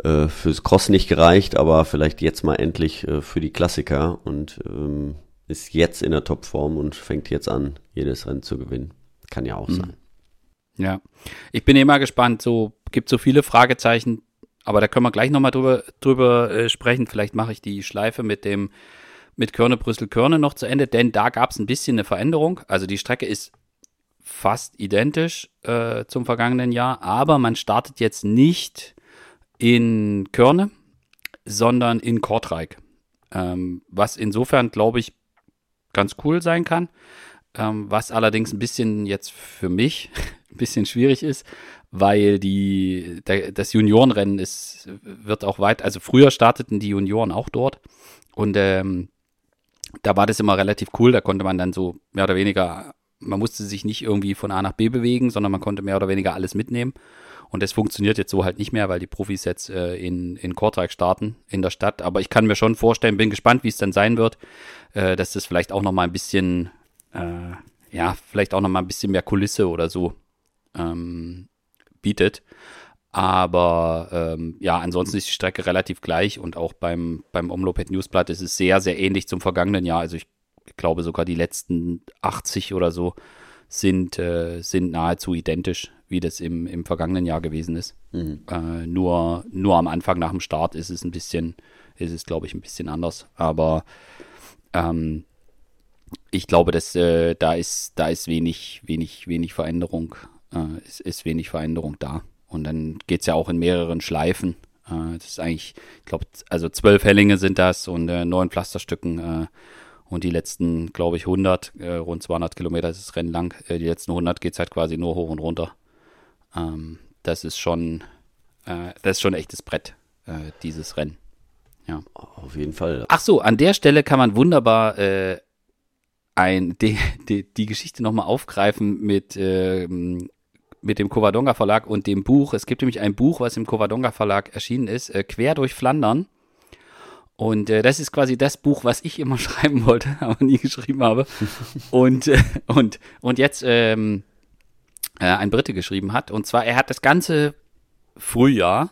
äh, fürs Cross nicht gereicht, aber vielleicht jetzt mal endlich äh, für die Klassiker und ähm, ist jetzt in der Topform und fängt jetzt an, jedes Rennen zu gewinnen. Kann ja auch mhm. sein. Ja, ich bin immer gespannt. So gibt so viele Fragezeichen, aber da können wir gleich nochmal drüber, drüber äh, sprechen. Vielleicht mache ich die Schleife mit dem mit Körne Brüssel Körne noch zu Ende, denn da gab es ein bisschen eine Veränderung. Also die Strecke ist fast identisch äh, zum vergangenen Jahr, aber man startet jetzt nicht in Körne, sondern in Kortrijk. Ähm, was insofern, glaube ich, ganz cool sein kann. Ähm, was allerdings ein bisschen jetzt für mich ein bisschen schwierig ist, weil die, der, das Juniorenrennen ist, wird auch weit, also früher starteten die Junioren auch dort und ähm, da war das immer relativ cool, da konnte man dann so mehr oder weniger, man musste sich nicht irgendwie von A nach B bewegen, sondern man konnte mehr oder weniger alles mitnehmen. Und das funktioniert jetzt so halt nicht mehr, weil die Profis jetzt äh, in, in Kortrijk starten, in der Stadt. Aber ich kann mir schon vorstellen, bin gespannt, wie es dann sein wird, äh, dass das vielleicht auch nochmal ein bisschen, äh, ja, vielleicht auch nochmal ein bisschen mehr Kulisse oder so ähm, bietet. Aber ähm, ja, ansonsten ist die Strecke relativ gleich und auch beim, beim Omloped Newsblatt ist es sehr, sehr ähnlich zum vergangenen Jahr. Also ich glaube sogar die letzten 80 oder so sind, äh, sind nahezu identisch wie das im, im vergangenen Jahr gewesen ist. Mhm. Äh, nur, nur am Anfang nach dem Start ist es ein bisschen, ist es, glaube ich, ein bisschen anders. Aber ähm, ich glaube, dass äh, da ist, da ist wenig, wenig, wenig Veränderung, äh, ist, ist wenig Veränderung da. Und dann geht es ja auch in mehreren Schleifen. Äh, das ist eigentlich, ich glaube, also zwölf Hellinge sind das und äh, neun Pflasterstücken äh, und die letzten, glaube ich, 100, äh, rund 200 Kilometer ist das Rennen lang. Äh, die letzten 100 geht es halt quasi nur hoch und runter. Ähm, das ist schon, äh, das ist schon ein echtes Brett, äh, dieses Rennen. Ja. Auf jeden Fall. Ach so, an der Stelle kann man wunderbar äh, ein, die, die, die Geschichte nochmal aufgreifen mit, ähm, mit dem Covadonga Verlag und dem Buch. Es gibt nämlich ein Buch, was im Covadonga Verlag erschienen ist, äh, Quer durch Flandern. Und äh, das ist quasi das Buch, was ich immer schreiben wollte, aber nie geschrieben habe. und, äh, und, und jetzt ähm, äh, ein Brite geschrieben hat. Und zwar, er hat das ganze Frühjahr,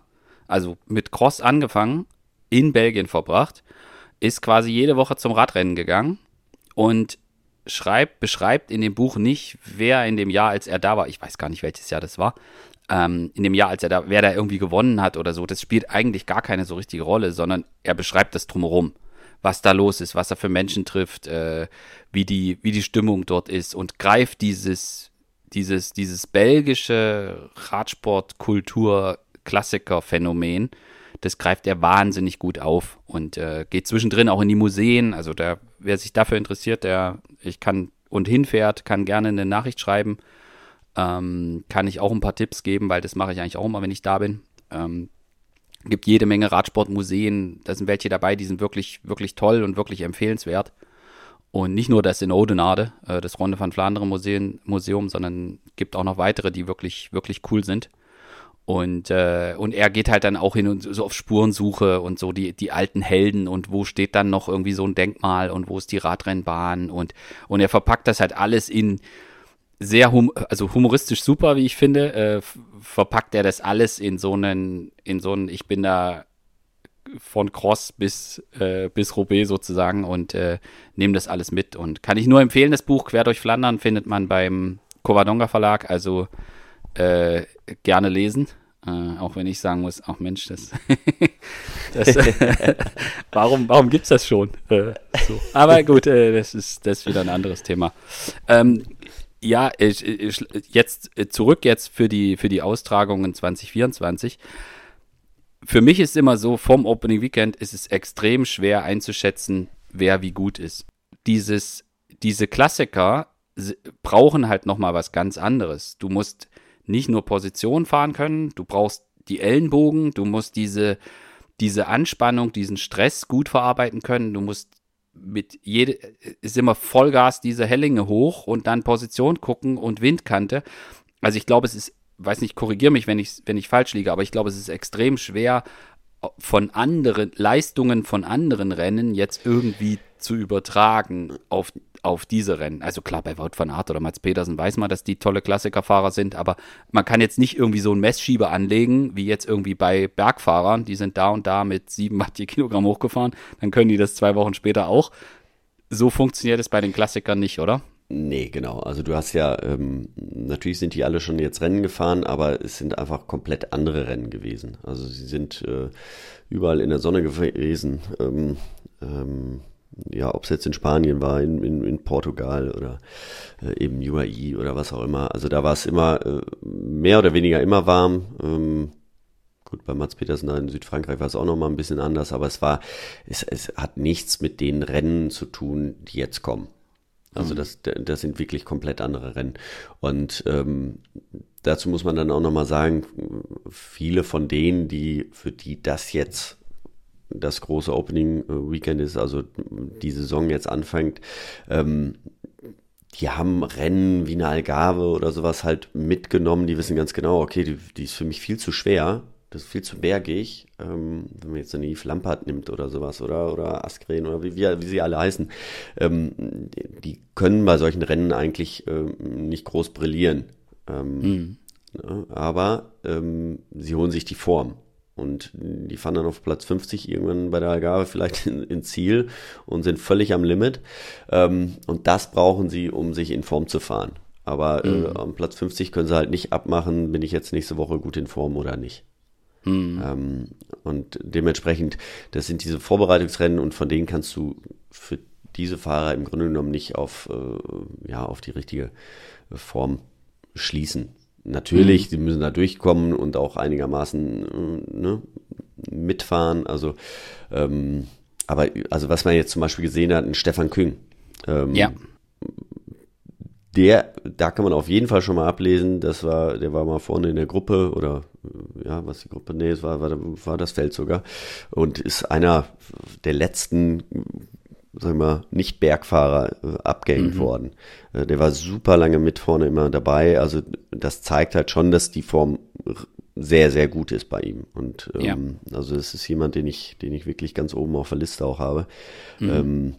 also mit Cross angefangen, in Belgien verbracht, ist quasi jede Woche zum Radrennen gegangen und schreibt, beschreibt in dem Buch nicht, wer in dem Jahr, als er da war, ich weiß gar nicht, welches Jahr das war, ähm, in dem Jahr, als er da, wer da irgendwie gewonnen hat oder so, das spielt eigentlich gar keine so richtige Rolle, sondern er beschreibt das drumherum, was da los ist, was er für Menschen trifft, äh, wie die, wie die Stimmung dort ist und greift dieses dieses, dieses belgische Radsport-Kultur-Klassiker-Phänomen, das greift er wahnsinnig gut auf und äh, geht zwischendrin auch in die Museen. Also der, wer sich dafür interessiert, der ich kann und hinfährt, kann gerne eine Nachricht schreiben. Ähm, kann ich auch ein paar Tipps geben, weil das mache ich eigentlich auch immer, wenn ich da bin. Ähm, gibt jede Menge Radsportmuseen, da sind welche dabei, die sind wirklich, wirklich toll und wirklich empfehlenswert. Und nicht nur das in Oudenaarde, äh, das Ronde van Vlaanderen Museum, Museum, sondern gibt auch noch weitere, die wirklich, wirklich cool sind. Und, äh, und er geht halt dann auch hin und so auf Spurensuche und so die, die alten Helden und wo steht dann noch irgendwie so ein Denkmal und wo ist die Radrennbahn und, und er verpackt das halt alles in sehr, hum also humoristisch super, wie ich finde, äh, verpackt er das alles in so einen, in so einen, ich bin da von Cross bis, äh, bis Roubaix sozusagen und äh, nehme das alles mit. Und kann ich nur empfehlen, das Buch Quer durch Flandern findet man beim Covadonga Verlag, also äh, gerne lesen. Äh, auch wenn ich sagen muss, ach Mensch, das, das warum, warum gibt es das schon? Äh, so. Aber gut, äh, das, ist, das ist wieder ein anderes Thema. Ähm, ja, ich, ich, jetzt zurück jetzt für die, für die Austragungen 2024 für mich ist immer so, vom Opening Weekend ist es extrem schwer einzuschätzen, wer wie gut ist. Dieses, diese Klassiker brauchen halt nochmal was ganz anderes. Du musst nicht nur Position fahren können, du brauchst die Ellenbogen, du musst diese, diese Anspannung, diesen Stress gut verarbeiten können, du musst mit jede, ist immer Vollgas diese Hellinge hoch und dann Position gucken und Windkante. Also ich glaube, es ist weiß nicht, korrigiere mich, wenn ich, wenn ich falsch liege, aber ich glaube, es ist extrem schwer, von anderen Leistungen von anderen Rennen jetzt irgendwie zu übertragen auf, auf diese Rennen. Also klar, bei Wout van Aert oder Mats Petersen weiß man, dass die tolle Klassikerfahrer sind, aber man kann jetzt nicht irgendwie so einen Messschieber anlegen, wie jetzt irgendwie bei Bergfahrern, die sind da und da mit 7, 8 Kilogramm hochgefahren, dann können die das zwei Wochen später auch. So funktioniert es bei den Klassikern nicht, oder? Nee, genau. Also du hast ja, ähm, natürlich sind die alle schon jetzt Rennen gefahren, aber es sind einfach komplett andere Rennen gewesen. Also sie sind äh, überall in der Sonne gewesen. Ähm, ähm, ja, ob es jetzt in Spanien war, in, in, in Portugal oder äh, eben UAE oder was auch immer. Also da war es immer äh, mehr oder weniger immer warm. Ähm, Gut, bei Mats Petersen in Südfrankreich war es auch nochmal ein bisschen anders, aber es war, es, es hat nichts mit den Rennen zu tun, die jetzt kommen. Also mhm. das, das sind wirklich komplett andere Rennen. Und ähm, dazu muss man dann auch nochmal sagen, viele von denen, die, für die das jetzt das große Opening äh, Weekend ist, also die Saison jetzt anfängt, ähm, die haben Rennen wie eine Algarve oder sowas halt mitgenommen, die wissen ganz genau, okay, die, die ist für mich viel zu schwer das ist viel zu bergig, ähm, wenn man jetzt eine Yves Lampert nimmt oder sowas oder, oder Askren oder wie, wie, wie sie alle heißen, ähm, die können bei solchen Rennen eigentlich ähm, nicht groß brillieren. Mhm. aber ähm, sie holen sich die Form. Und die fahren dann auf Platz 50 irgendwann bei der Algarve vielleicht in, in Ziel und sind völlig am Limit. Ähm, und das brauchen sie, um sich in Form zu fahren. Aber äh, mhm. äh, am Platz 50 können sie halt nicht abmachen, bin ich jetzt nächste Woche gut in Form oder nicht. Mhm. Ähm, und dementsprechend, das sind diese Vorbereitungsrennen und von denen kannst du für diese Fahrer im Grunde genommen nicht auf, äh, ja, auf die richtige Form schließen. Natürlich, mhm. die müssen da durchkommen und auch einigermaßen äh, ne, mitfahren. Also, ähm, aber also was man jetzt zum Beispiel gesehen hat, ein Stefan Küng. Ähm, ja der, da kann man auf jeden Fall schon mal ablesen, das war, der war mal vorne in der Gruppe oder ja, was die Gruppe, nee, es war, war, war das Feld sogar und ist einer der letzten, sagen wir mal, nicht Bergfahrer äh, abgehängt mhm. worden. Äh, der war super lange mit vorne immer dabei, also das zeigt halt schon, dass die Form sehr, sehr gut ist bei ihm. Und ähm, ja. also es ist jemand, den ich, den ich wirklich ganz oben auf der Liste auch habe. Mhm. Ähm,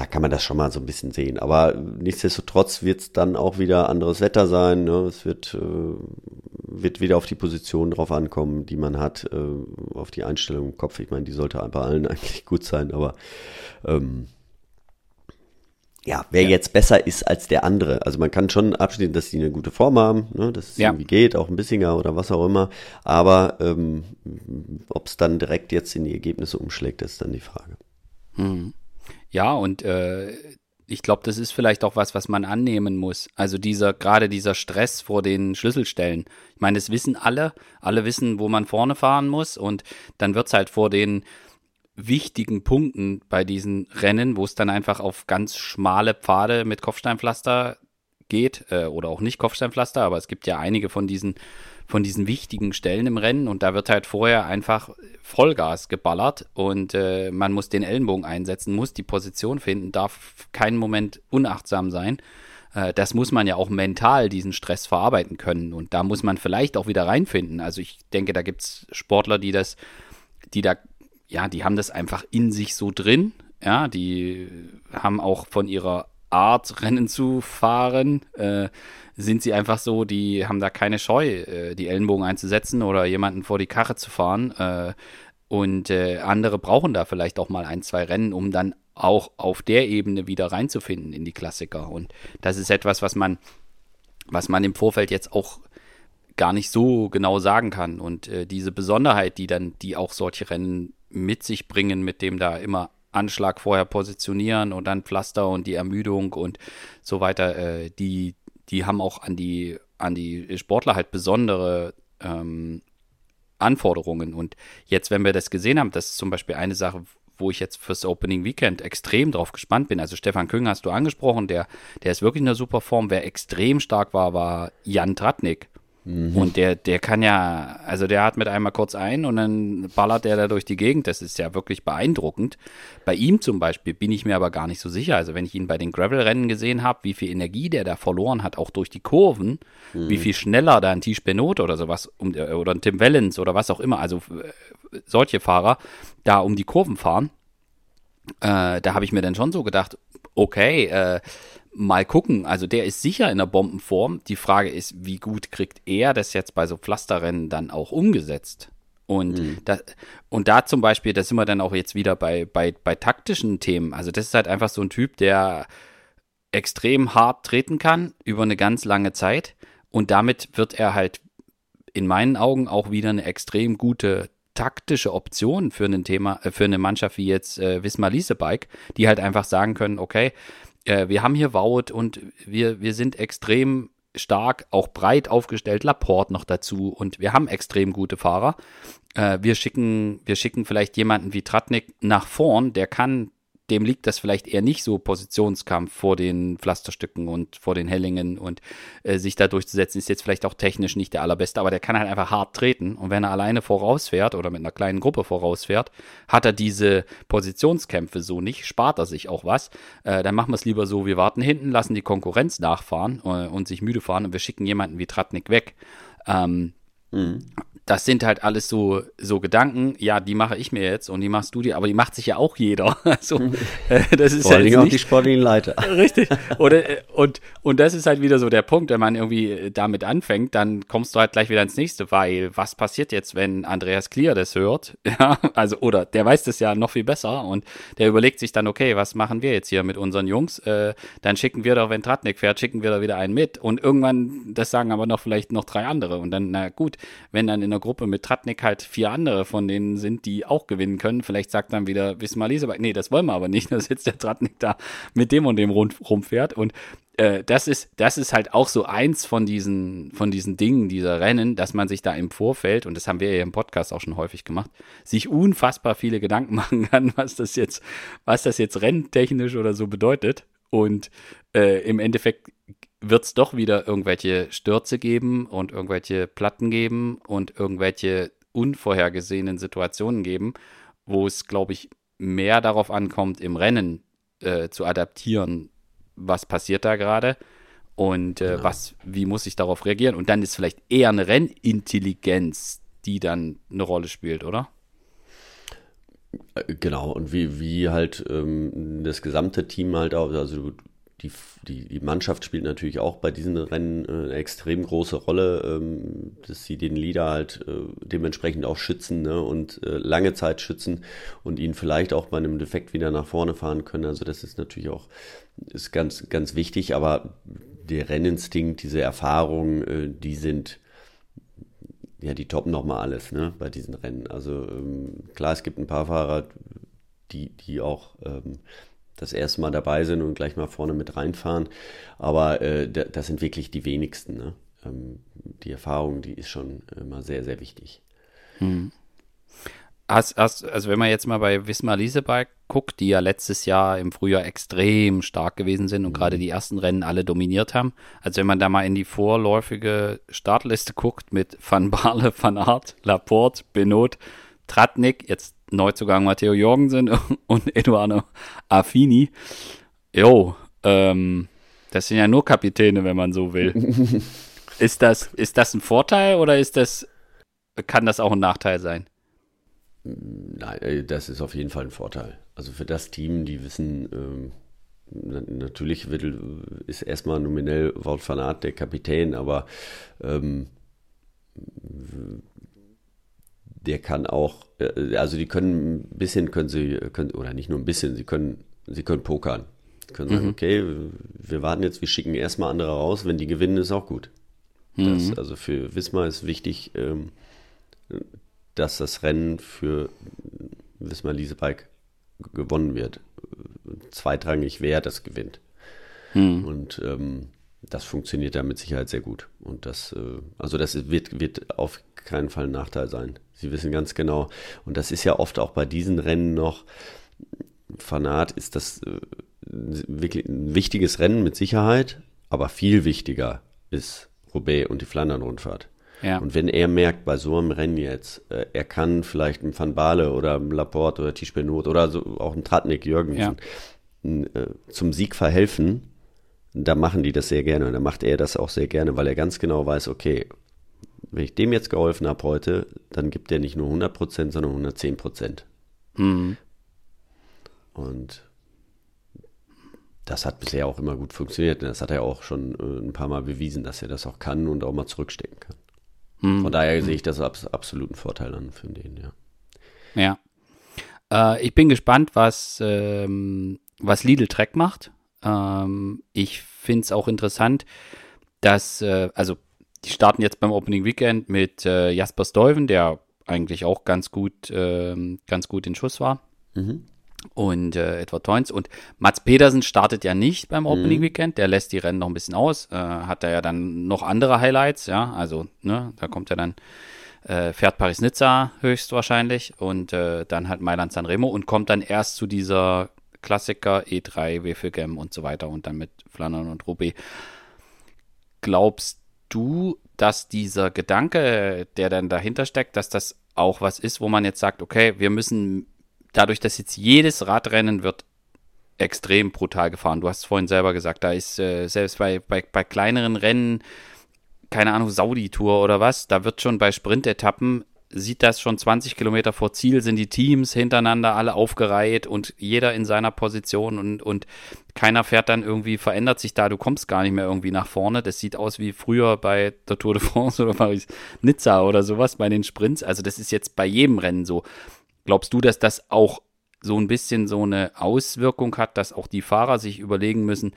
da kann man das schon mal so ein bisschen sehen. Aber nichtsdestotrotz wird es dann auch wieder anderes Wetter sein. Ne? Es wird, äh, wird wieder auf die Position drauf ankommen, die man hat, äh, auf die Einstellung im Kopf. Ich meine, die sollte bei allen eigentlich gut sein, aber ähm, ja, wer ja. jetzt besser ist als der andere. Also man kann schon abschließen, dass die eine gute Form haben, ne, dass es ja. irgendwie geht, auch ein Bissinger oder was auch immer. Aber ähm, ob es dann direkt jetzt in die Ergebnisse umschlägt, ist dann die Frage. Hm. Ja, und äh, ich glaube, das ist vielleicht auch was, was man annehmen muss. Also dieser, gerade dieser Stress vor den Schlüsselstellen. Ich meine, das wissen alle. Alle wissen, wo man vorne fahren muss. Und dann wird es halt vor den wichtigen Punkten bei diesen Rennen, wo es dann einfach auf ganz schmale Pfade mit Kopfsteinpflaster geht, äh, oder auch nicht Kopfsteinpflaster, aber es gibt ja einige von diesen von diesen wichtigen Stellen im Rennen und da wird halt vorher einfach Vollgas geballert und äh, man muss den Ellenbogen einsetzen, muss die Position finden, darf keinen Moment unachtsam sein. Äh, das muss man ja auch mental diesen Stress verarbeiten können und da muss man vielleicht auch wieder reinfinden. Also ich denke, da gibt es Sportler, die das, die da, ja, die haben das einfach in sich so drin. Ja, die haben auch von ihrer Art, Rennen zu fahren, äh, sind sie einfach so, die haben da keine Scheu, äh, die Ellenbogen einzusetzen oder jemanden vor die Karre zu fahren. Äh, und äh, andere brauchen da vielleicht auch mal ein, zwei Rennen, um dann auch auf der Ebene wieder reinzufinden in die Klassiker. Und das ist etwas, was man, was man im Vorfeld jetzt auch gar nicht so genau sagen kann. Und äh, diese Besonderheit, die dann, die auch solche Rennen mit sich bringen, mit dem da immer Anschlag vorher positionieren und dann Pflaster und die Ermüdung und so weiter, äh, die, die haben auch an die, an die Sportler halt besondere ähm, Anforderungen. Und jetzt, wenn wir das gesehen haben, das ist zum Beispiel eine Sache, wo ich jetzt fürs Opening Weekend extrem drauf gespannt bin. Also Stefan Küng hast du angesprochen, der, der ist wirklich in einer super Form. Wer extrem stark war, war Jan Tratnik. Mhm. Und der, der kann ja, also der hat mit einmal kurz ein und dann ballert der da durch die Gegend. Das ist ja wirklich beeindruckend. Bei ihm zum Beispiel bin ich mir aber gar nicht so sicher. Also wenn ich ihn bei den Gravel-Rennen gesehen habe, wie viel Energie der da verloren hat, auch durch die Kurven, mhm. wie viel schneller da ein Tisch Benot oder sowas um, oder ein Tim Wellens oder was auch immer, also äh, solche Fahrer da um die Kurven fahren, äh, da habe ich mir dann schon so gedacht, okay, äh, mal gucken. Also der ist sicher in der Bombenform. Die Frage ist, wie gut kriegt er das jetzt bei so Pflasterrennen dann auch umgesetzt? Und, mhm. da, und da zum Beispiel, da sind wir dann auch jetzt wieder bei, bei, bei taktischen Themen. Also das ist halt einfach so ein Typ, der extrem hart treten kann über eine ganz lange Zeit. Und damit wird er halt in meinen Augen auch wieder eine extrem gute taktische Option für ein Thema, äh, für eine Mannschaft wie jetzt äh, Wismar Liesebike, die halt einfach sagen können, okay, äh, wir haben hier Wout und wir, wir sind extrem stark, auch breit aufgestellt, Laporte noch dazu und wir haben extrem gute Fahrer. Äh, wir schicken, wir schicken vielleicht jemanden wie Tratnik nach vorn, der kann dem liegt das vielleicht eher nicht so Positionskampf vor den Pflasterstücken und vor den Hellingen und äh, sich da durchzusetzen, ist jetzt vielleicht auch technisch nicht der allerbeste, aber der kann halt einfach hart treten und wenn er alleine vorausfährt oder mit einer kleinen Gruppe vorausfährt, hat er diese Positionskämpfe so nicht, spart er sich auch was. Äh, dann machen wir es lieber so, wir warten hinten, lassen die Konkurrenz nachfahren äh, und sich müde fahren und wir schicken jemanden wie Tratnik weg. Ähm, Mhm das sind halt alles so, so Gedanken, ja, die mache ich mir jetzt und die machst du dir, aber die macht sich ja auch jeder. Also, äh, das ist Vor allem auch die sportlichen Leiter. Richtig. Oder, äh, und, und das ist halt wieder so der Punkt, wenn man irgendwie äh, damit anfängt, dann kommst du halt gleich wieder ins nächste, weil was passiert jetzt, wenn Andreas Klier das hört? Ja, also, oder der weiß das ja noch viel besser und der überlegt sich dann, okay, was machen wir jetzt hier mit unseren Jungs? Äh, dann schicken wir doch, wenn Tratnik fährt, schicken wir da wieder einen mit und irgendwann, das sagen aber noch vielleicht noch drei andere und dann, na gut, wenn dann in der Gruppe mit Tratnik halt vier andere von denen sind, die auch gewinnen können. Vielleicht sagt dann wieder Wismar Leseberg, nee, das wollen wir aber nicht, dass jetzt der Tratnik da mit dem und dem rumfährt. Und äh, das ist, das ist halt auch so eins von diesen, von diesen Dingen, dieser Rennen, dass man sich da im Vorfeld, und das haben wir ja im Podcast auch schon häufig gemacht, sich unfassbar viele Gedanken machen kann, was das jetzt, was das jetzt renntechnisch oder so bedeutet. Und äh, im Endeffekt wird es doch wieder irgendwelche Stürze geben und irgendwelche Platten geben und irgendwelche unvorhergesehenen Situationen geben, wo es, glaube ich, mehr darauf ankommt, im Rennen äh, zu adaptieren, was passiert da gerade und äh, ja. was, wie muss ich darauf reagieren. Und dann ist vielleicht eher eine Rennintelligenz, die dann eine Rolle spielt, oder? Äh, genau, und wie, wie halt ähm, das gesamte Team halt auch, also die, die, die Mannschaft spielt natürlich auch bei diesen Rennen äh, eine extrem große Rolle, ähm, dass sie den Leader halt äh, dementsprechend auch schützen ne, und äh, lange Zeit schützen und ihn vielleicht auch bei einem Defekt wieder nach vorne fahren können. Also das ist natürlich auch ist ganz, ganz wichtig, aber der Renninstinkt, diese Erfahrungen, äh, die sind ja, die toppen nochmal alles ne, bei diesen Rennen. Also ähm, klar, es gibt ein paar Fahrer, die, die auch ähm, das erste Mal dabei sind und gleich mal vorne mit reinfahren. Aber äh, das sind wirklich die wenigsten. Ne? Ähm, die Erfahrung, die ist schon immer sehr, sehr wichtig. Hm. Hast, hast, also wenn man jetzt mal bei Wismar Lieseberg guckt, die ja letztes Jahr im Frühjahr extrem stark gewesen sind und mhm. gerade die ersten Rennen alle dominiert haben. Also wenn man da mal in die vorläufige Startliste guckt mit Van Baarle, Van Aert, Laporte, Benot, Tratnik, jetzt Neuzugang Matteo Jorgensen und Eduardo Affini. Jo, ähm, das sind ja nur Kapitäne, wenn man so will. ist, das, ist das ein Vorteil oder ist das, kann das auch ein Nachteil sein? Nein, äh, das ist auf jeden Fall ein Vorteil. Also für das Team, die wissen, ähm, natürlich wird, ist erstmal nominell Wout van Aert der Kapitän, aber ähm, der kann auch, äh, also die können ein bisschen, können sie, können, oder nicht nur ein bisschen, sie können, sie können pokern. Sie können sagen, mhm. okay, wir warten jetzt, wir schicken erstmal andere raus, wenn die gewinnen, ist auch gut. Mhm. Das, also für Wismar ist wichtig, ähm, dass das Rennen für Wismar Liesebike gewonnen wird. Zweitrangig, wer das gewinnt. Mhm. Und ähm, das funktioniert da mit Sicherheit sehr gut. Und das, äh, also das wird, wird auf keinen Fall ein Nachteil sein. Sie wissen ganz genau. Und das ist ja oft auch bei diesen Rennen noch. Fanat ist das äh, wirklich ein wichtiges Rennen mit Sicherheit, aber viel wichtiger ist Roubaix und die Flandern-Rundfahrt. Ja. Und wenn er merkt, bei so einem Rennen jetzt, äh, er kann vielleicht einen Van Baale oder einen Laporte oder Tischbenot oder so, auch einen Tratnik Jürgensen ja. äh, zum Sieg verhelfen, da machen die das sehr gerne und da macht er das auch sehr gerne, weil er ganz genau weiß, okay, wenn ich dem jetzt geholfen habe heute, dann gibt er nicht nur 100%, sondern 110%. Mhm. Und das hat bisher auch immer gut funktioniert. Das hat er auch schon äh, ein paar Mal bewiesen, dass er das auch kann und auch mal zurückstecken kann. Mhm. Von daher sehe ich das als absoluten Vorteil an für den, ja. Ja. Äh, ich bin gespannt, was, ähm, was Lidl Track macht. Ähm, ich finde es auch interessant, dass, äh, also die starten jetzt beim Opening Weekend mit äh, Jasper Stuyven, der eigentlich auch ganz gut, äh, ganz gut in Schuss war. Mhm. Und äh, Edward Toins. Und Mats Pedersen startet ja nicht beim Opening mhm. Weekend. Der lässt die Rennen noch ein bisschen aus. Äh, hat er ja dann noch andere Highlights, ja. Also, ne, da kommt er dann, äh, fährt Paris-Nizza höchstwahrscheinlich und äh, dann halt Mailand Sanremo und kommt dann erst zu dieser Klassiker E3, WFGM und so weiter und dann mit Flandern und Roubaix. Glaubst du, dass dieser Gedanke, der dann dahinter steckt, dass das auch was ist, wo man jetzt sagt, okay, wir müssen dadurch, dass jetzt jedes Radrennen wird extrem brutal gefahren. Du hast es vorhin selber gesagt, da ist äh, selbst bei, bei, bei kleineren Rennen, keine Ahnung, Saudi-Tour oder was, da wird schon bei Sprintetappen sieht das schon 20 Kilometer vor Ziel, sind die Teams hintereinander alle aufgereiht und jeder in seiner Position und, und keiner fährt dann irgendwie, verändert sich da, du kommst gar nicht mehr irgendwie nach vorne. Das sieht aus wie früher bei der Tour de France oder Paris Nizza oder sowas bei den Sprints. Also das ist jetzt bei jedem Rennen so. Glaubst du, dass das auch so ein bisschen so eine Auswirkung hat, dass auch die Fahrer sich überlegen müssen,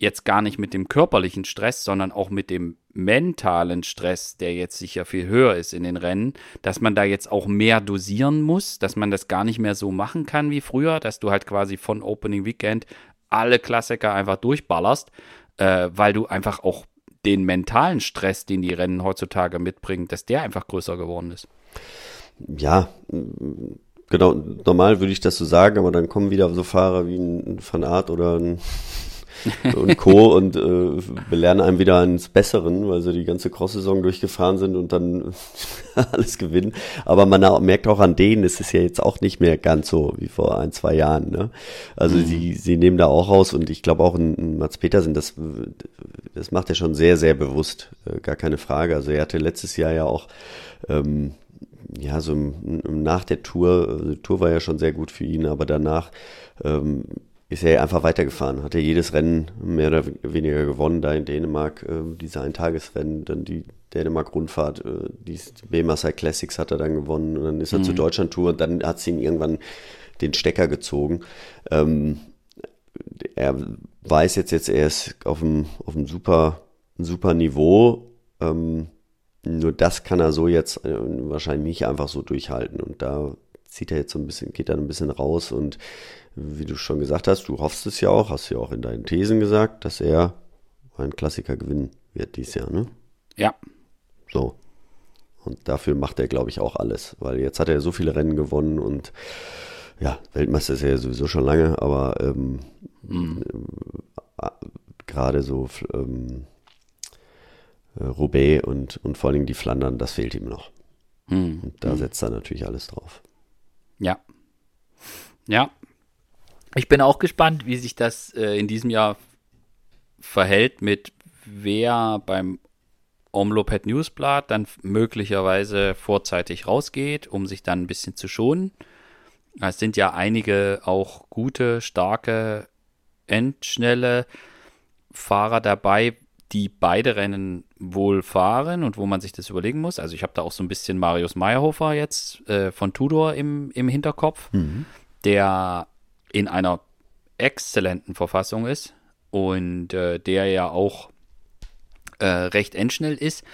jetzt gar nicht mit dem körperlichen Stress, sondern auch mit dem mentalen Stress, der jetzt sicher viel höher ist in den Rennen, dass man da jetzt auch mehr dosieren muss, dass man das gar nicht mehr so machen kann wie früher, dass du halt quasi von Opening Weekend alle Klassiker einfach durchballerst, äh, weil du einfach auch den mentalen Stress, den die Rennen heutzutage mitbringen, dass der einfach größer geworden ist. Ja, genau, normal würde ich das so sagen, aber dann kommen wieder so Fahrer wie ein Van Art oder ein und Co. und äh, belehren einem wieder eines Besseren, weil sie die ganze Cross-Saison durchgefahren sind und dann alles gewinnen. Aber man merkt auch an denen, es ist ja jetzt auch nicht mehr ganz so wie vor ein, zwei Jahren. Ne? Also mhm. sie, sie nehmen da auch raus und ich glaube auch in Mats Petersen, das, das macht er schon sehr, sehr bewusst, äh, gar keine Frage. Also er hatte letztes Jahr ja auch ähm, ja, so nach der Tour, die Tour war ja schon sehr gut für ihn, aber danach ähm, ist er einfach weitergefahren, hat er jedes Rennen mehr oder weniger gewonnen, da in Dänemark, äh, diese Eintagesrennen, dann die Dänemark-Rundfahrt, äh, die BMSI Classics hat er dann gewonnen und dann ist er mhm. zur Deutschland-Tour und dann hat sie ihn irgendwann den Stecker gezogen. Ähm, er weiß jetzt, jetzt er ist auf einem, auf einem super, super Niveau. Ähm, nur das kann er so jetzt äh, wahrscheinlich nicht einfach so durchhalten und da zieht er jetzt so ein bisschen, geht er ein bisschen raus und wie du schon gesagt hast, du hoffst es ja auch, hast ja auch in deinen Thesen gesagt, dass er einen Klassiker gewinnen wird dieses Jahr, ne? Ja. So. Und dafür macht er, glaube ich, auch alles, weil jetzt hat er so viele Rennen gewonnen und ja, Weltmeister ist er ja sowieso schon lange, aber ähm, mhm. äh, gerade so ähm, äh, Roubaix und, und vor allem die Flandern, das fehlt ihm noch. Mhm. Und da mhm. setzt er natürlich alles drauf. Ja. Ja, ich bin auch gespannt, wie sich das äh, in diesem Jahr verhält mit wer beim Omloped Newsblatt dann möglicherweise vorzeitig rausgeht, um sich dann ein bisschen zu schonen. Es sind ja einige auch gute, starke, endschnelle Fahrer dabei, die beide Rennen wohl fahren und wo man sich das überlegen muss. Also ich habe da auch so ein bisschen Marius Meyerhofer jetzt äh, von Tudor im, im Hinterkopf, mhm. der in einer exzellenten Verfassung ist und äh, der ja auch äh, recht endschnell ist,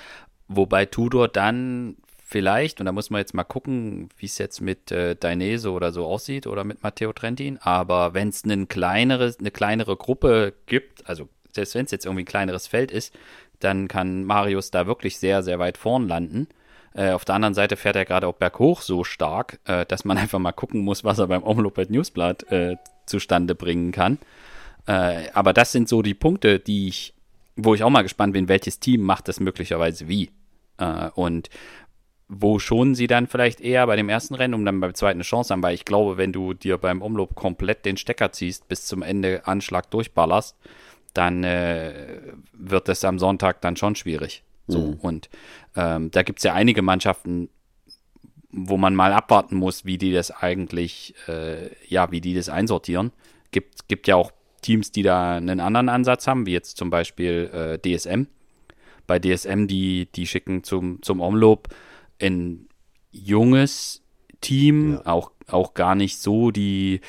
wobei Tudor dann vielleicht, und da muss man jetzt mal gucken, wie es jetzt mit äh, Dainese oder so aussieht oder mit Matteo Trentin, aber wenn es eine kleinere Gruppe gibt, also selbst wenn es jetzt irgendwie ein kleineres Feld ist, dann kann Marius da wirklich sehr, sehr weit vorn landen. Äh, auf der anderen Seite fährt er gerade auch berghoch so stark, äh, dass man einfach mal gucken muss, was er beim Omloped Newsblatt äh, zustande bringen kann. Äh, aber das sind so die Punkte, die ich wo ich auch mal gespannt bin, welches Team macht das möglicherweise wie. Äh, und wo schonen sie dann vielleicht eher bei dem ersten Rennen, um dann beim zweiten eine Chance haben, weil ich glaube, wenn du dir beim Umlob komplett den Stecker ziehst, bis zum Ende Anschlag durchballerst, dann äh, wird das am Sonntag dann schon schwierig. So, mhm. und ähm, da gibt es ja einige Mannschaften, wo man mal abwarten muss, wie die das eigentlich, äh, ja, wie die das einsortieren. Gibt, gibt ja auch Teams, die da einen anderen Ansatz haben, wie jetzt zum Beispiel äh, DSM. Bei DSM, die, die schicken zum, zum Omloop ein junges Team, ja. auch, auch gar nicht so die,